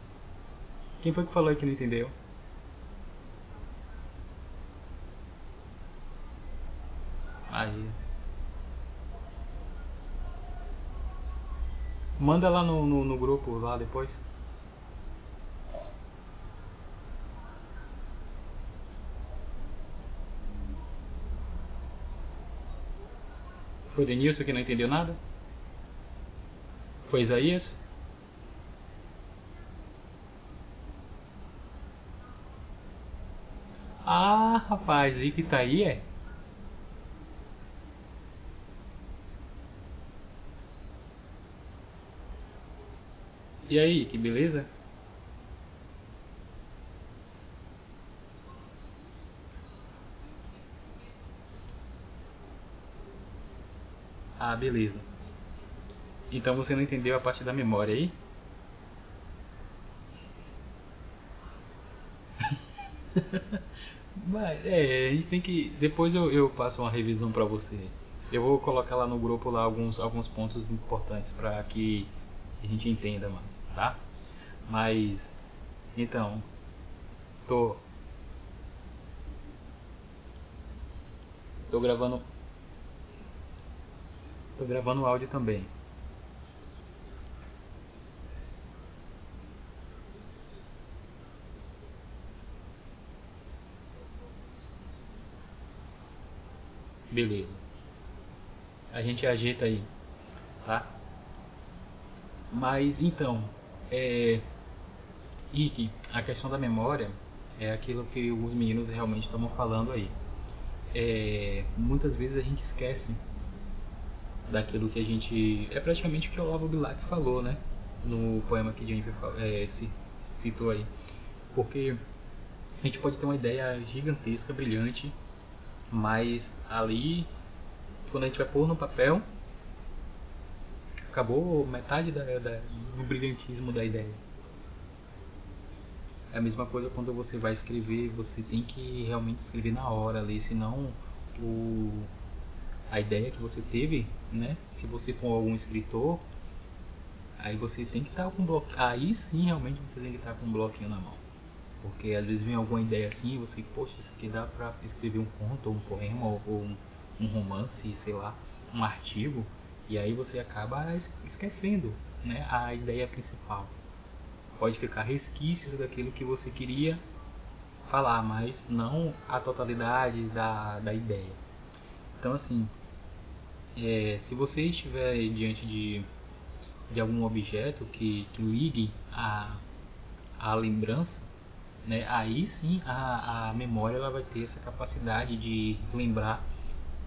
Quem foi que falou que não entendeu? Aí. Manda lá no, no, no grupo lá depois. Foi Denilson que não entendeu nada? Foi Isaías? Ah, rapaz, e que tá aí é? E aí, que beleza? Ah, beleza. Então você não entendeu a parte da memória aí? Mas, é, a gente tem que. Depois eu, eu passo uma revisão pra você. Eu vou colocar lá no grupo lá alguns, alguns pontos importantes para que a gente entenda mais, tá? Mas então tô tô gravando tô gravando áudio também. Beleza. A gente ajeita aí, tá? Mas então, é, Ike, a questão da memória é aquilo que os meninos realmente estão falando aí. É, muitas vezes a gente esquece daquilo que a gente. É praticamente o que o Olavo Bilac falou, né? No poema que Jennifer é, citou aí. Porque a gente pode ter uma ideia gigantesca, brilhante, mas ali, quando a gente vai pôr no papel, acabou metade da, da, do brilhantismo da ideia. É a mesma coisa quando você vai escrever, você tem que realmente escrever na hora ali, senão o, a ideia que você teve, né? Se você for algum escritor, aí você tem que estar com um bloquinho. Aí sim realmente você tem que estar com um bloquinho na mão. Porque às vezes vem alguma ideia assim e você, poxa, isso aqui dá pra escrever um conto, ou um poema, ou, ou um, um romance, sei lá, um artigo. E aí você acaba esquecendo né, a ideia principal. Pode ficar resquícios daquilo que você queria falar, mas não a totalidade da, da ideia. Então, assim, é, se você estiver diante de, de algum objeto que, que ligue a, a lembrança, né, aí sim a, a memória ela vai ter essa capacidade de lembrar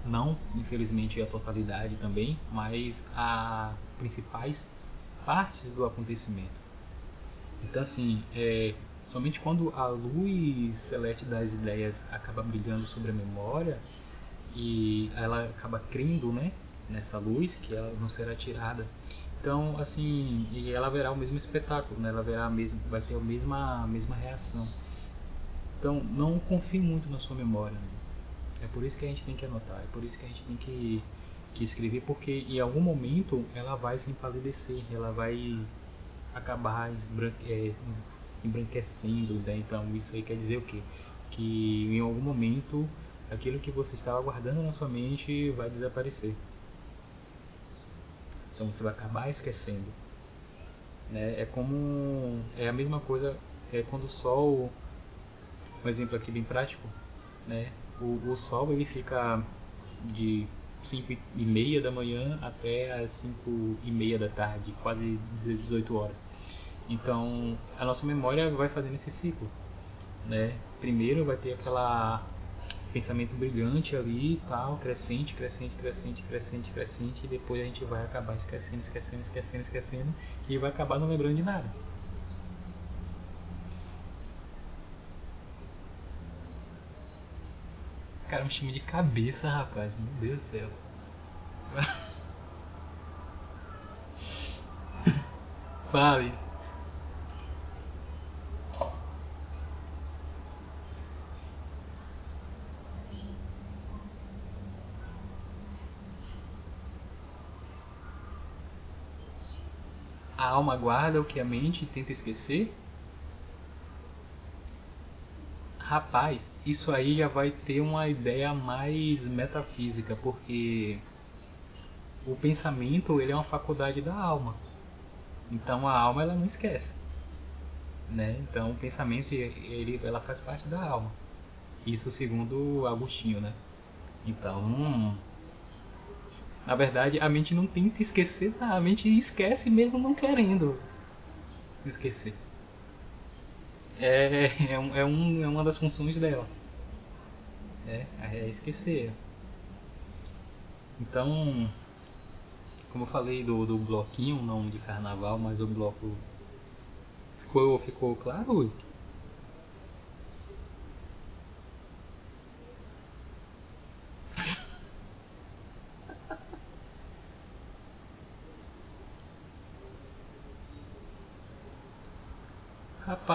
não infelizmente a totalidade também, mas as principais partes do acontecimento. Então assim, é, somente quando a luz celeste das ideias acaba brilhando sobre a memória e ela acaba crendo, né, nessa luz que ela não será tirada. Então, assim, e ela verá o mesmo espetáculo, né? Ela verá a mesma, vai ter a mesma, a mesma reação. Então, não confie muito na sua memória. Né? É por isso que a gente tem que anotar, é por isso que a gente tem que, que escrever, porque em algum momento ela vai se empalidecer, ela vai acabar esbranque, é, embranquecendo. Né? Então isso aí quer dizer o quê? Que em algum momento aquilo que você estava guardando na sua mente vai desaparecer. Então você vai acabar esquecendo. Né? É como. É a mesma coisa é quando o sol. Um exemplo aqui bem prático. Né? o, o sol ele fica de 5 e meia da manhã até as 5 e meia da tarde, quase 18 horas. Então a nossa memória vai fazendo esse ciclo. Né? Primeiro vai ter aquela pensamento brilhante ali tal, crescente, crescente, crescente, crescente, crescente, e depois a gente vai acabar esquecendo, esquecendo, esquecendo, esquecendo, e vai acabar não lembrando de nada. Cara, um time de cabeça, rapaz. Meu Deus do céu. Fale. Alma guarda o que a mente tenta esquecer? Rapaz, isso aí já vai ter uma ideia mais metafísica, porque o pensamento ele é uma faculdade da alma. Então a alma ela não esquece, né? Então o pensamento ele ela faz parte da alma. Isso segundo Agostinho, né? Então, na verdade, a mente não tenta esquecer, a mente esquece mesmo não querendo esquecer. É, é, um, é, um, é uma das funções dela. É, é esquecer. Então, como eu falei do, do bloquinho, não de carnaval, mas o bloco. Ficou, ficou claro?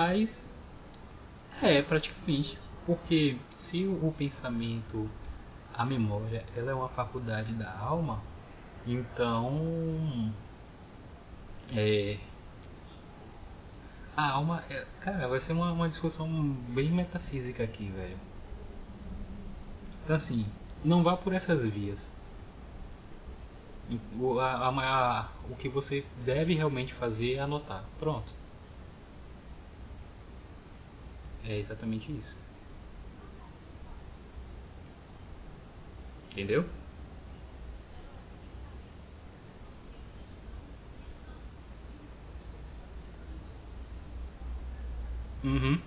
Rapaz, é praticamente. Porque se o pensamento, a memória, ela é uma faculdade da alma, então é, a alma, é, cara, vai ser uma, uma discussão bem metafísica aqui, velho. Então assim, não vá por essas vias. O, a, a, o que você deve realmente fazer é anotar. Pronto. É exatamente isso. Entendeu? Uhum.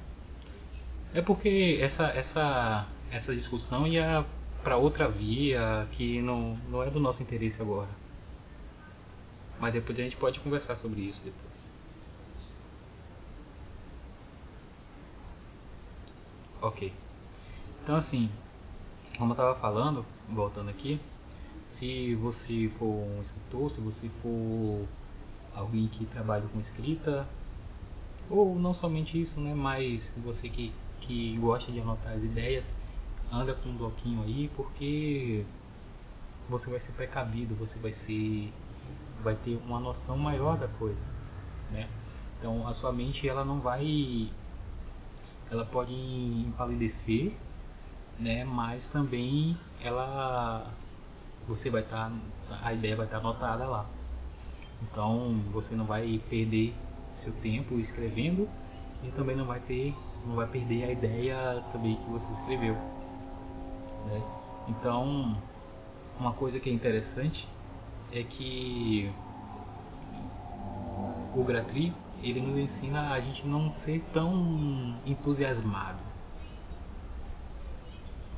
É porque essa, essa, essa discussão ia para outra via que não, não é do nosso interesse agora. Mas depois a gente pode conversar sobre isso depois. Ok. Então assim, como eu estava falando, voltando aqui, se você for um escritor, se você for alguém que trabalha com escrita, ou não somente isso, né, mas você que, que gosta de anotar as ideias, anda com um bloquinho aí, porque você vai ser precavido, você vai ser vai ter uma noção maior da coisa, né? Então a sua mente ela não vai ela pode empalidecer, né? Mas também ela você vai estar tá, a ideia vai estar tá anotada lá. Então você não vai perder seu tempo escrevendo e também não vai ter não vai perder a ideia também que você escreveu. Né? Então uma coisa que é interessante é que o Gratri ele nos ensina a gente não ser tão entusiasmado.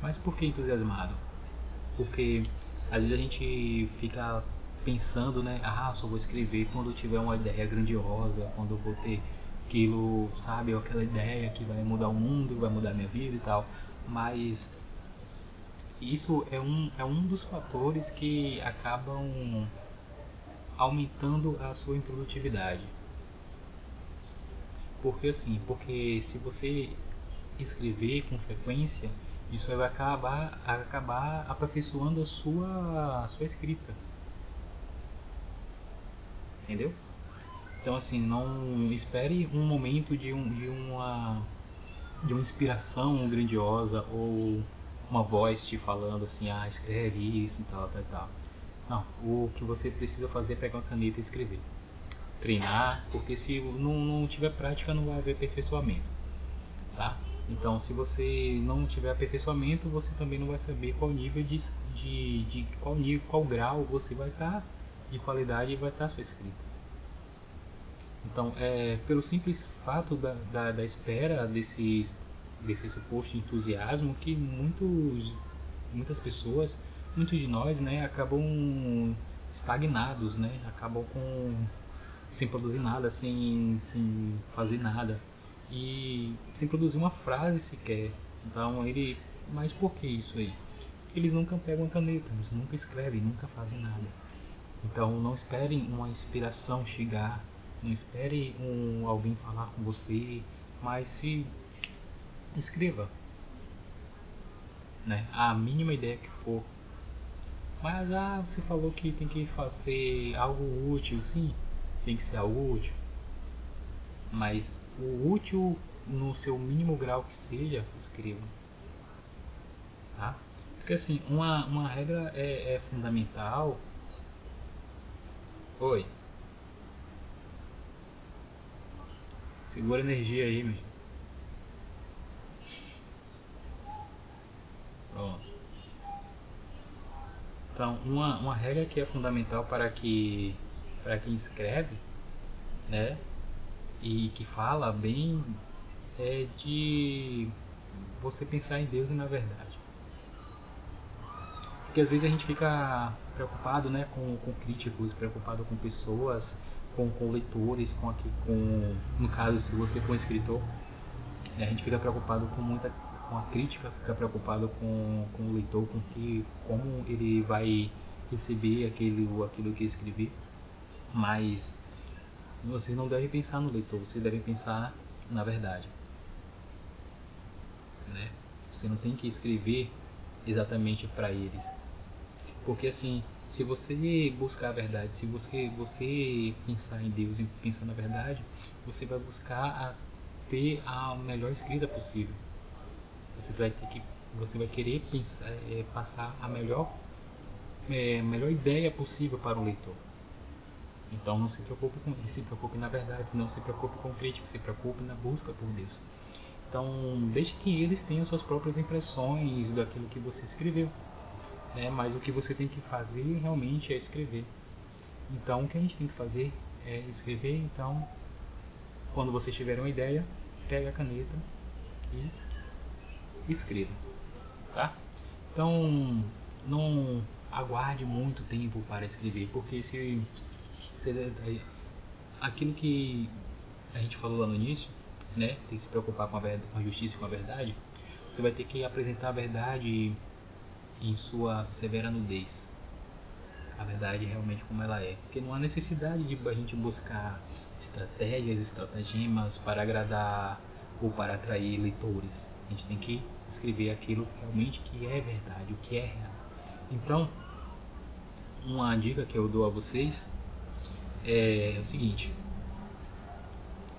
Mas por que entusiasmado? Porque às vezes a gente fica pensando, né? Ah, só vou escrever quando tiver uma ideia grandiosa, quando eu vou ter aquilo, sabe? Aquela ideia que vai mudar o mundo, vai mudar a minha vida e tal. Mas isso é um, é um dos fatores que acabam aumentando a sua improdutividade. Porque assim, porque se você escrever com frequência, isso vai acabar, acabar aperfeiçoando a sua, a sua escrita. Entendeu? Então assim, não espere um momento de, um, de uma de uma inspiração grandiosa ou uma voz te falando assim, ah, escreve isso e tal, tal, tal. Não, o que você precisa fazer é pegar uma caneta e escrever treinar, porque se não, não tiver prática não vai haver aperfeiçoamento, tá? Então, se você não tiver aperfeiçoamento, você também não vai saber qual nível de, de, de qual nível, qual grau você vai estar de qualidade vai estar a sua escrita. Então, é pelo simples fato da, da, da espera desses desse suposto entusiasmo que muitos muitas pessoas, muitos de nós, né, acabam estagnados, né, acabam com sem produzir nada, sem, sem fazer nada e sem produzir uma frase sequer. Então ele, mas por que isso aí? Eles nunca pegam caneta, eles nunca escrevem, nunca fazem nada. Então não esperem uma inspiração chegar, não espere um, alguém falar com você, mas se escreva, né? A mínima ideia que for. Mas ah, você falou que tem que fazer algo útil, sim tem que ser algo útil. Mas o útil no seu mínimo grau que seja, escreva. Tá? Porque assim, uma, uma regra é, é fundamental. Oi. Segura energia aí, meu. Pronto. Então, uma, uma regra que é fundamental para que para quem escreve, né, e que fala bem é de você pensar em Deus e na verdade. Porque às vezes a gente fica preocupado, né, com, com críticos, preocupado com pessoas, com, com leitores, com, aqui, com no caso se você for um escritor, né, a gente fica preocupado com muita com a crítica, fica preocupado com, com o leitor, com que, como ele vai receber aquele, aquilo que escrevi. Mas você não deve pensar no leitor, você deve pensar na verdade. Né? Você não tem que escrever exatamente para eles. Porque assim, se você buscar a verdade, se você, você pensar em Deus e pensar na verdade, você vai buscar a ter a melhor escrita possível. Você vai ter que, você vai querer pensar, é, passar a melhor, é, melhor ideia possível para o leitor. Então não se preocupe com se preocupe na verdade, não se preocupe com crítica, se preocupe na busca por Deus. Então deixe que eles tenham suas próprias impressões daquilo que você escreveu. Né? Mas o que você tem que fazer realmente é escrever. Então o que a gente tem que fazer é escrever. Então quando você tiver uma ideia, pegue a caneta e escreva. Tá? Então não aguarde muito tempo para escrever, porque se aquilo que a gente falou lá no início, né, tem que se preocupar com a, verdade, com a justiça e com a verdade, você vai ter que apresentar a verdade em sua severa nudez. A verdade realmente como ela é. Porque não há necessidade de a gente buscar estratégias, estratagemas para agradar ou para atrair leitores. A gente tem que escrever aquilo realmente que é verdade, o que é real. Então, uma dica que eu dou a vocês é o seguinte: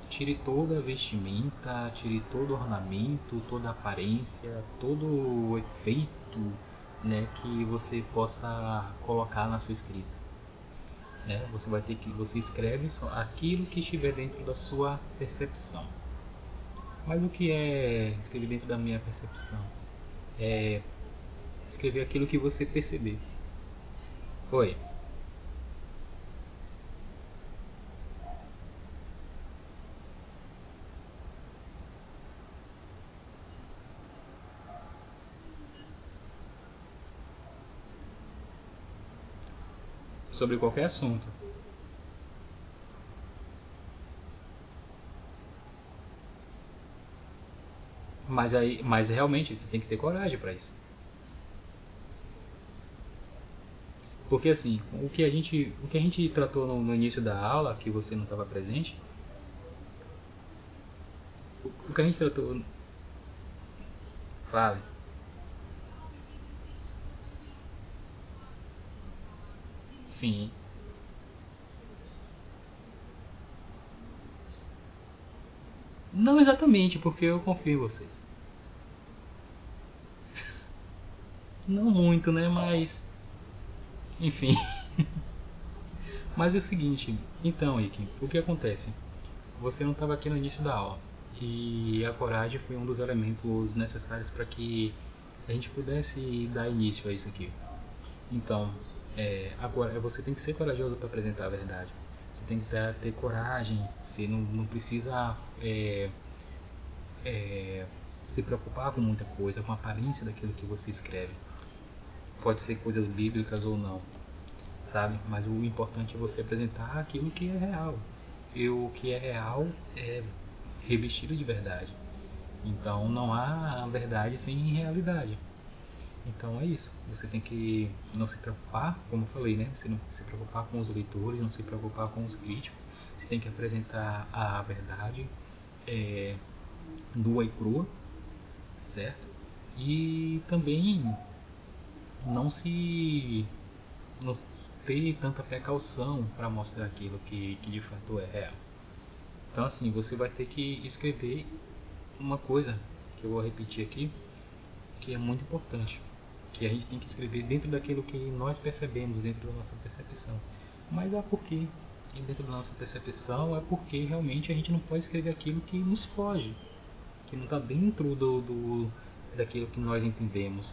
tire toda a vestimenta, tire todo o ornamento, toda a aparência, todo o efeito né, que você possa colocar na sua escrita. Né? Você vai ter que você escreve só aquilo que estiver dentro da sua percepção. Mas o que é escrever dentro da minha percepção? É escrever aquilo que você perceber. Oi. Sobre qualquer assunto. Mas aí, mas realmente você tem que ter coragem para isso. Porque assim, o que a gente, o que a gente tratou no, no início da aula, que você não estava presente, o que a gente tratou, fale. Sim. Não exatamente, porque eu confio em vocês. Não muito, né? Mas. Enfim. Mas é o seguinte, então, Rick, o que acontece? Você não estava aqui no início da aula. E a coragem foi um dos elementos necessários para que a gente pudesse dar início a isso aqui. Então, é, agora, você tem que ser corajoso para apresentar a verdade. Você tem que ter, ter coragem. Você não, não precisa é, é, se preocupar com muita coisa, com a aparência daquilo que você escreve. Pode ser coisas bíblicas ou não, sabe? Mas o importante é você apresentar aquilo que é real. E o que é real é revestido de verdade. Então não há verdade sem realidade. Então é isso. Você tem que não se preocupar, como eu falei, né? Você não se preocupar com os leitores, não se preocupar com os críticos. Você tem que apresentar a verdade é, nua e crua, certo? E também não se não ter tanta precaução para mostrar aquilo que, que de fato é real. Então assim, você vai ter que escrever uma coisa que eu vou repetir aqui, que é muito importante, que a gente tem que escrever dentro daquilo que nós percebemos, dentro da nossa percepção. Mas é porque dentro da nossa percepção é porque realmente a gente não pode escrever aquilo que nos foge, que não está dentro do, do daquilo que nós entendemos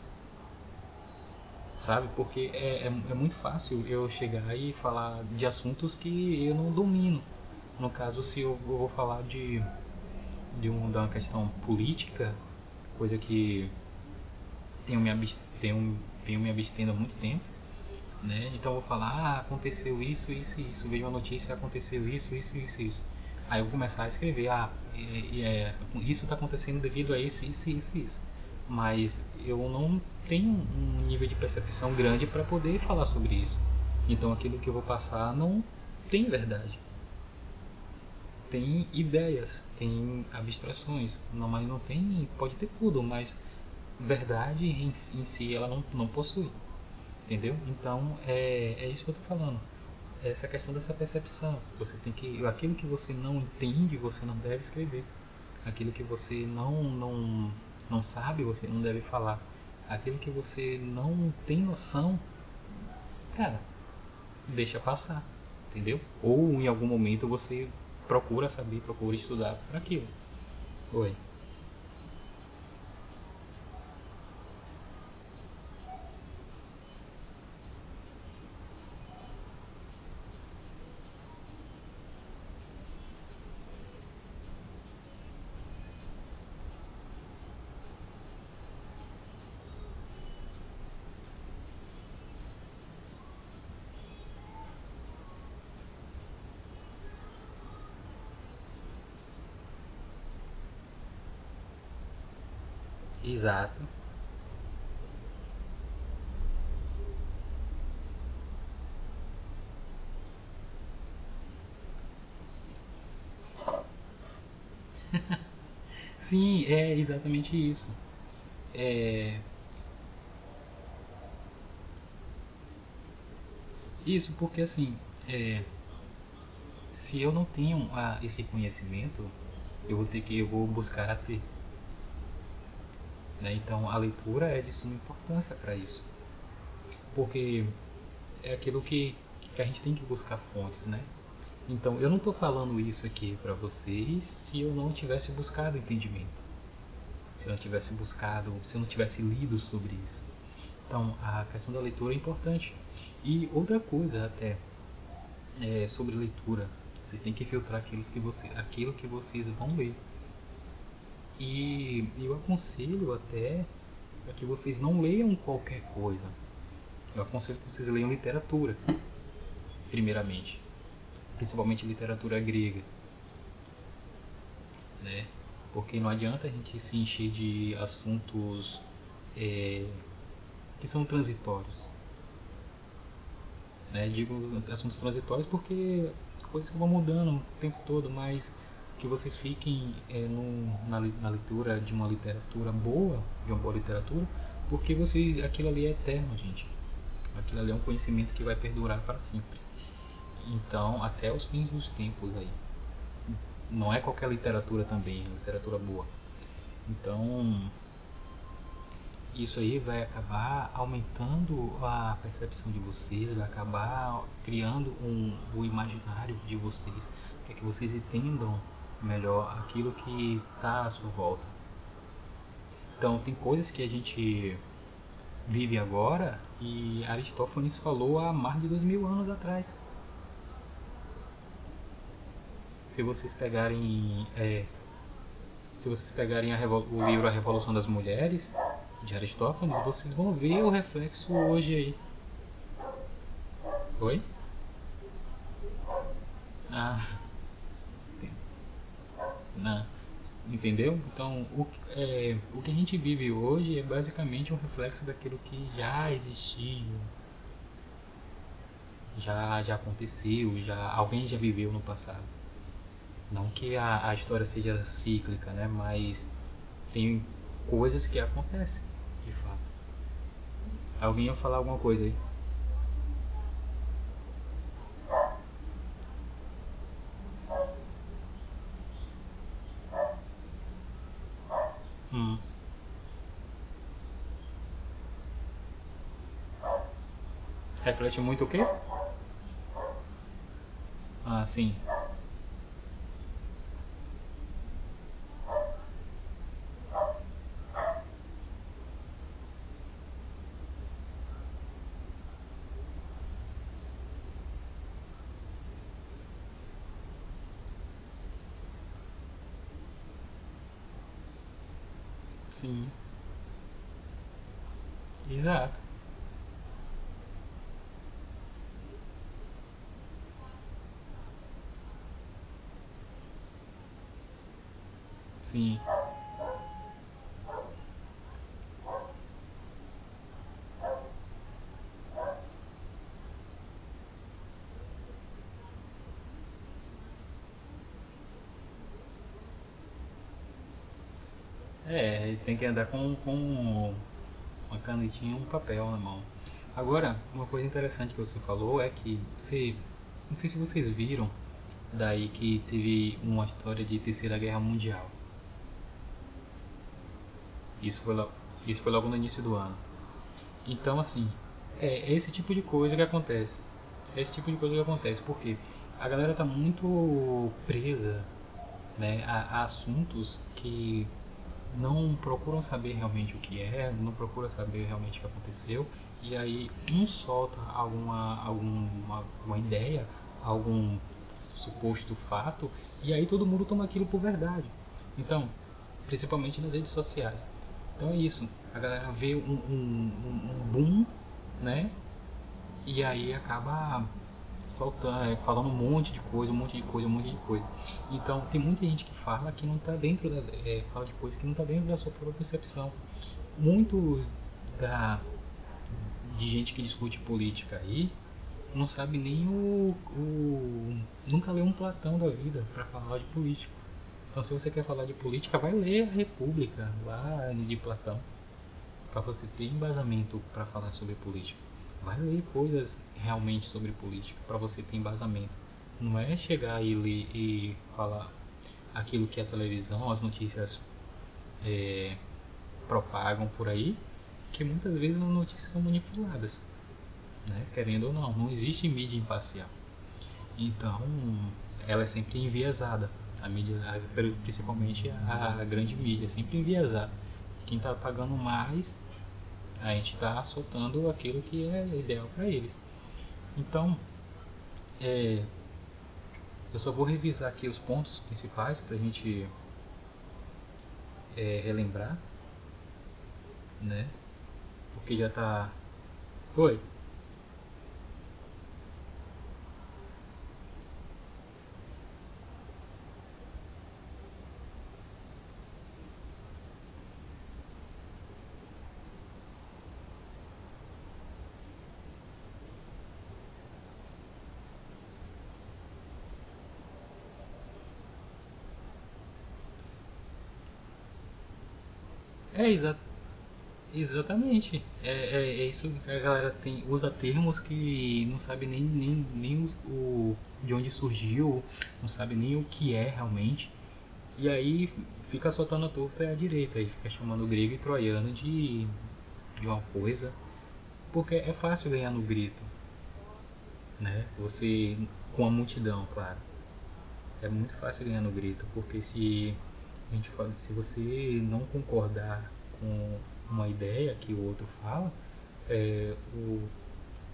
sabe? Porque é, é, é, muito fácil eu chegar e falar de assuntos que eu não domino. No caso, se eu, eu vou falar de, de, um, de uma questão política, coisa que tenho me, tenho, tenho me abstendo há muito tempo, né? Então eu vou falar, ah, aconteceu isso, isso isso, vejo uma notícia, aconteceu isso, isso, isso, isso. Aí eu vou começar a escrever, ah, e, e é, isso está acontecendo devido a isso, isso, isso, isso. Mas eu não tenho um nível de percepção grande para poder falar sobre isso. Então aquilo que eu vou passar não tem verdade. Tem ideias, tem abstrações, não, mas não tem, pode ter tudo, mas verdade em, em si ela não, não possui. Entendeu? Então é, é isso que eu estou falando. Essa questão dessa percepção. Você tem que. Aquilo que você não entende, você não deve escrever. Aquilo que você não, não, não sabe, você não deve falar. Aquilo que você não tem noção, cara, deixa passar. Entendeu? Ou em algum momento você procura saber, procura estudar para aquilo. Oi. Exato. Sim, é exatamente isso. É... Isso porque assim, é... se eu não tenho ah, esse conhecimento, eu vou ter que eu vou buscar a ter. Né? Então a leitura é de suma importância para isso. Porque é aquilo que, que a gente tem que buscar fontes, né? Então eu não estou falando isso aqui para vocês se eu não tivesse buscado entendimento. Se eu não tivesse buscado, se eu não tivesse lido sobre isso. Então a questão da leitura é importante. E outra coisa até é, sobre leitura, vocês têm que filtrar aquilo que, você, aquilo que vocês vão ler. E eu aconselho até para que vocês não leiam qualquer coisa. Eu aconselho que vocês leiam literatura, primeiramente, principalmente literatura grega, né? Porque não adianta a gente se encher de assuntos é, que são transitórios. Né? Digo assuntos transitórios porque coisas que vão mudando o tempo todo, mas que vocês fiquem é, na, na, leitura de uma literatura boa, de uma boa literatura, porque vocês, aquilo ali é eterno, gente. Aquilo ali é um conhecimento que vai perdurar para sempre. Então, até os fins dos tempos aí. Não é qualquer literatura também, é literatura boa. Então, isso aí vai acabar aumentando a percepção de vocês, vai acabar criando um, o imaginário de vocês, para que vocês entendam melhor aquilo que está à sua volta. Então, tem coisas que a gente vive agora e Aristófanes falou há mais de dois mil anos atrás. Se vocês pegarem, é, se vocês pegarem o livro A Revolução das Mulheres de Aristófanes, vocês vão ver o reflexo hoje aí. Oi? Ah. Né? Entendeu? Então, o, é, o que a gente vive hoje é basicamente um reflexo daquilo que já existiu, já, já aconteceu, já alguém já viveu no passado. Não que a, a história seja cíclica, né? Mas tem coisas que acontecem, de fato. Alguém ia falar alguma coisa aí? Hum. Reflete muito o quê? Ah, sim. Sim. Exato. Sim. É, tem que andar com, com uma canetinha e um papel na mão. Agora, uma coisa interessante que você falou é que você. Não sei se vocês viram daí que teve uma história de terceira guerra mundial. Isso foi, lo- isso foi logo no início do ano. Então, assim, é esse tipo de coisa que acontece. É esse tipo de coisa que acontece, porque a galera tá muito presa né, a, a assuntos que não procuram saber realmente o que é, não procuram saber realmente o que aconteceu, e aí um solta alguma, alguma uma ideia, algum suposto fato, e aí todo mundo toma aquilo por verdade. Então, principalmente nas redes sociais. Então é isso, a galera vê um, um, um- boom, né? E aí acaba soltando, é, falando um monte de coisa, um monte de coisa, um monte de coisa. Então tem muita gente que fala que não está dentro da, é, fala de coisas que não está dentro da sua própria percepção. Muito da de gente que discute política aí não sabe nem o, o nunca leu um Platão da vida para falar de política. Então se você quer falar de política, vai ler a República lá de Platão para você ter embasamento para falar sobre política. Vai ler coisas realmente sobre política para você ter embasamento. Não é chegar e ler e falar aquilo que a televisão, as notícias é, propagam por aí, que muitas vezes as notícias são manipuladas, né? querendo ou não. Não existe mídia imparcial. Então, ela é sempre enviesada. A mídia, principalmente a, grande mídia, sempre enviesada. Quem está pagando mais, a gente está soltando aquilo que é ideal para eles. Então, é, eu só vou revisar aqui os pontos principais para a gente é, relembrar, né? Porque já tá. Oi. É exa exatamente. É, é, é isso que a galera tem, usa termos que não sabe nem, nem, nem o, de onde surgiu, não sabe nem o que é realmente. E aí fica soltando a torta e a direita, aí fica chamando grego e troiano de, de uma coisa. Porque é fácil ganhar no grito, né? Você com a multidão, claro. É muito fácil ganhar no grito, porque se a gente fala, se você não concordar com uma ideia que o outro fala, é, o,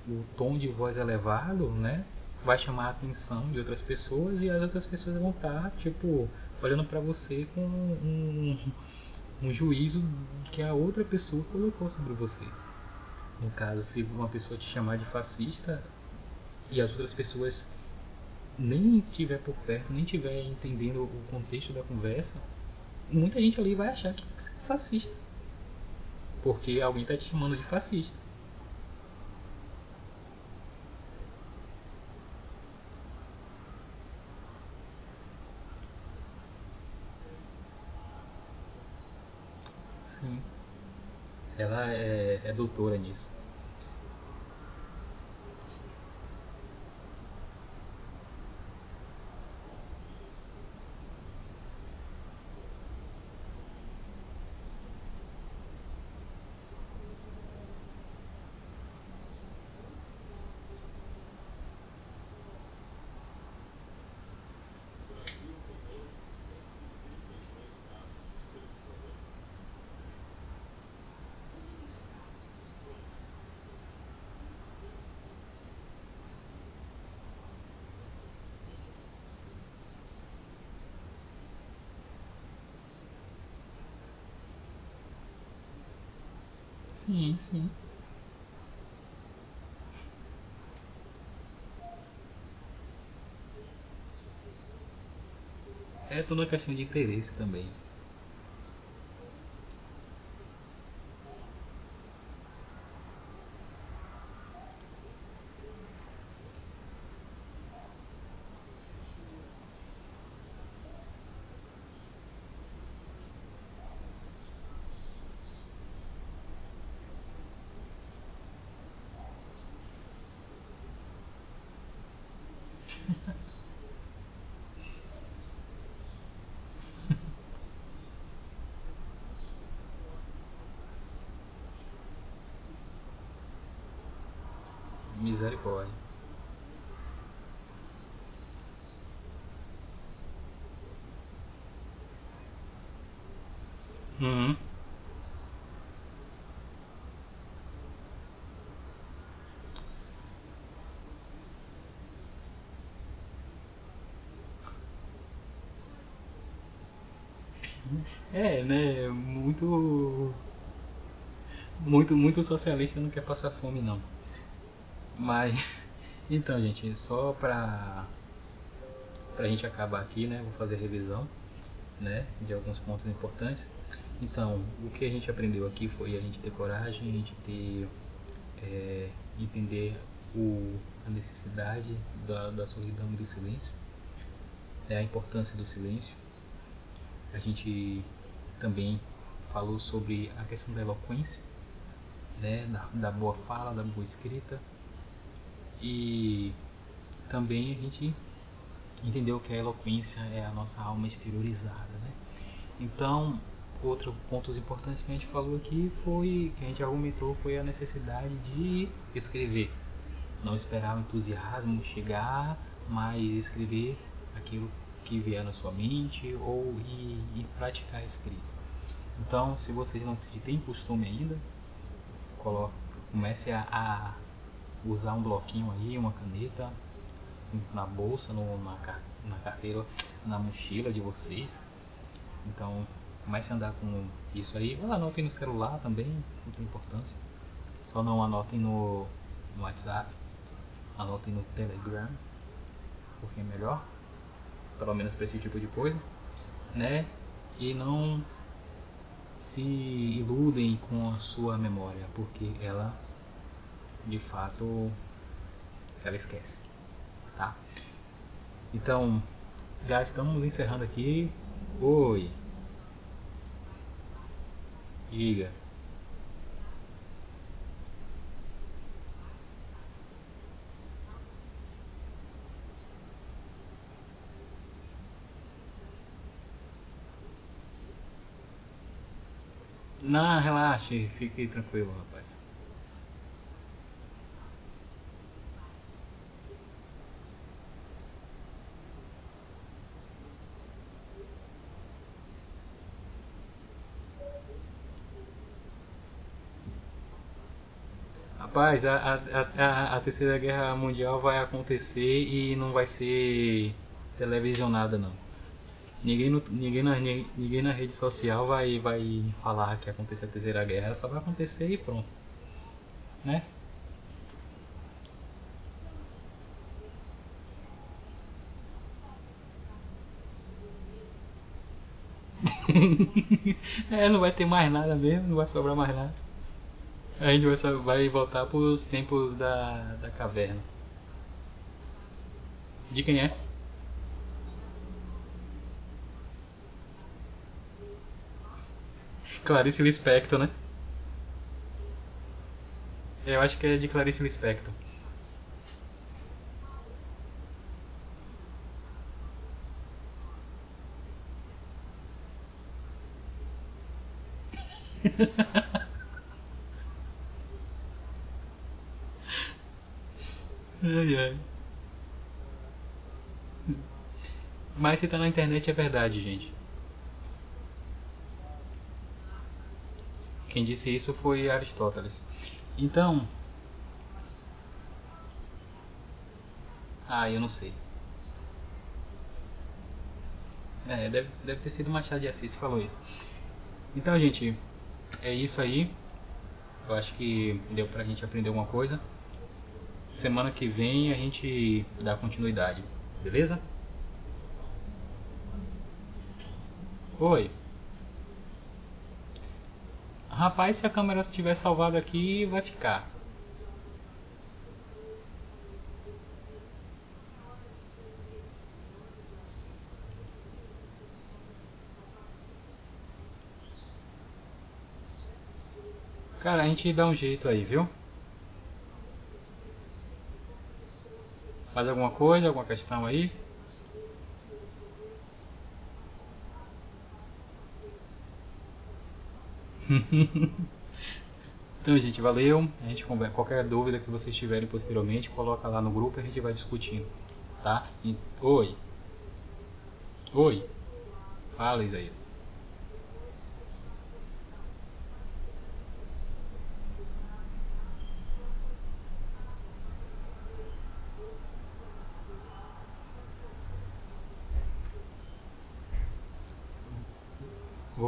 o tom de voz elevado, né, vai chamar a atenção de outras pessoas e as outras pessoas vão estar, tipo, olhando para você com um, um juízo que a outra pessoa colocou sobre você. No caso, se uma pessoa te chamar de fascista e as outras pessoas nem estiver por perto, nem estiver entendendo o contexto da conversa, muita gente ali vai achar que você é fascista. Porque alguém está te chamando de fascista. Sim. Ela é, é doutora nisso. Sim, sim. Toda uma questão de interesse também. Misericórdia. Uhum. É, né? Muito. Muito, muito socialista não quer passar fome, não. Mas. Então, gente, só pra. Pra gente acabar aqui, né? Vou fazer revisão, né? De alguns pontos importantes. Então, o que a gente aprendeu aqui foi a gente ter coragem, a gente ter. É, entender o, a necessidade da, da solidão e do silêncio, é a importância do silêncio. A gente também falou sobre a questão da eloquência, né, da, da boa fala, da boa escrita. E também a gente entendeu que a eloquência é a nossa alma exteriorizada. Né? Então, outro pontos importantes que a gente falou aqui foi, que a gente argumentou, foi a necessidade de escrever. Não esperar o entusiasmo chegar, mas escrever aquilo que vier na sua mente ou e, e praticar a escrita. Então, se vocês não têm costume ainda, coloque, comece a, a, usar um bloquinho aí, uma caneta na bolsa, no, na, na carteira, na mochila de vocês. Então, comece a andar com isso aí. Ou anotem no celular também, não tem importância. Só não anotem no, no WhatsApp, anotem no Telegram, porque é melhor, pelo menos para esse tipo de coisa, né? E não se iludem com a sua memória, porque ela de fato ela esquece, tá? Então, já estamos encerrando aqui. Oi. Diga. Não, relaxe, fique tranquilo, rapaz. Rapaz, a, a, a, a, terceira guerra mundial vai acontecer e não vai ser televisionada não. Ninguém, no, ninguém, na, ninguém na rede social vai, vai falar que aconteceu a terceira guerra, só vai acontecer e pronto. Né? é, não vai ter mais nada mesmo, não vai sobrar mais nada. A gente vai, vai voltar para os tempos da, da caverna. De quem é? Clarice Lispector, né? Eu acho que é de Clarice Lispector. Ai, ai. Mas se tá na internet é verdade, gente. Quem disse isso foi Aristóteles. Então. Ah, eu não sei. É, deve, deve ter sido Machado de Assis que falou isso. Então, gente, é isso aí. Eu acho que deu pra gente aprender uma coisa. Semana que vem a gente dá continuidade, beleza? Oi. Rapaz, se a câmera estiver salvada aqui, vai ficar. Cara, a gente dá um jeito aí, viu? Mais alguma coisa, alguma questão aí? então, gente, valeu. A gente conversa. Qualquer dúvida que vocês tiverem posteriormente, coloca lá no grupo e a gente vai discutindo, tá? E... Oi. Oi. Fala, Isaías.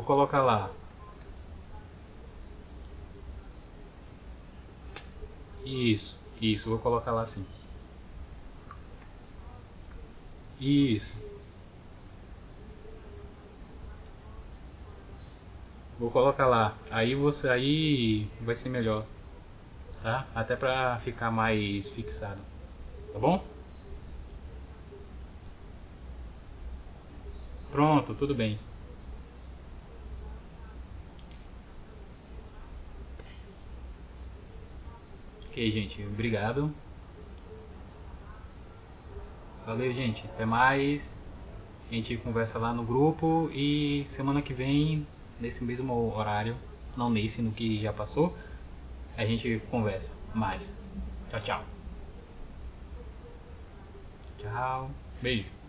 Vou colocar lá. Isso, isso, vou colocar lá assim. Isso. Vou colocar lá. Aí você aí vai ser melhor. Tá? Até pra ficar mais fixado. Tá bom? Pronto, tudo bem. Ok, gente. Obrigado. Valeu, gente. Até mais. A gente conversa lá no grupo e semana que vem, nesse mesmo horário, não nesse, no que já passou, a gente conversa mais. Tchau, tchau. Tchau. Beijo.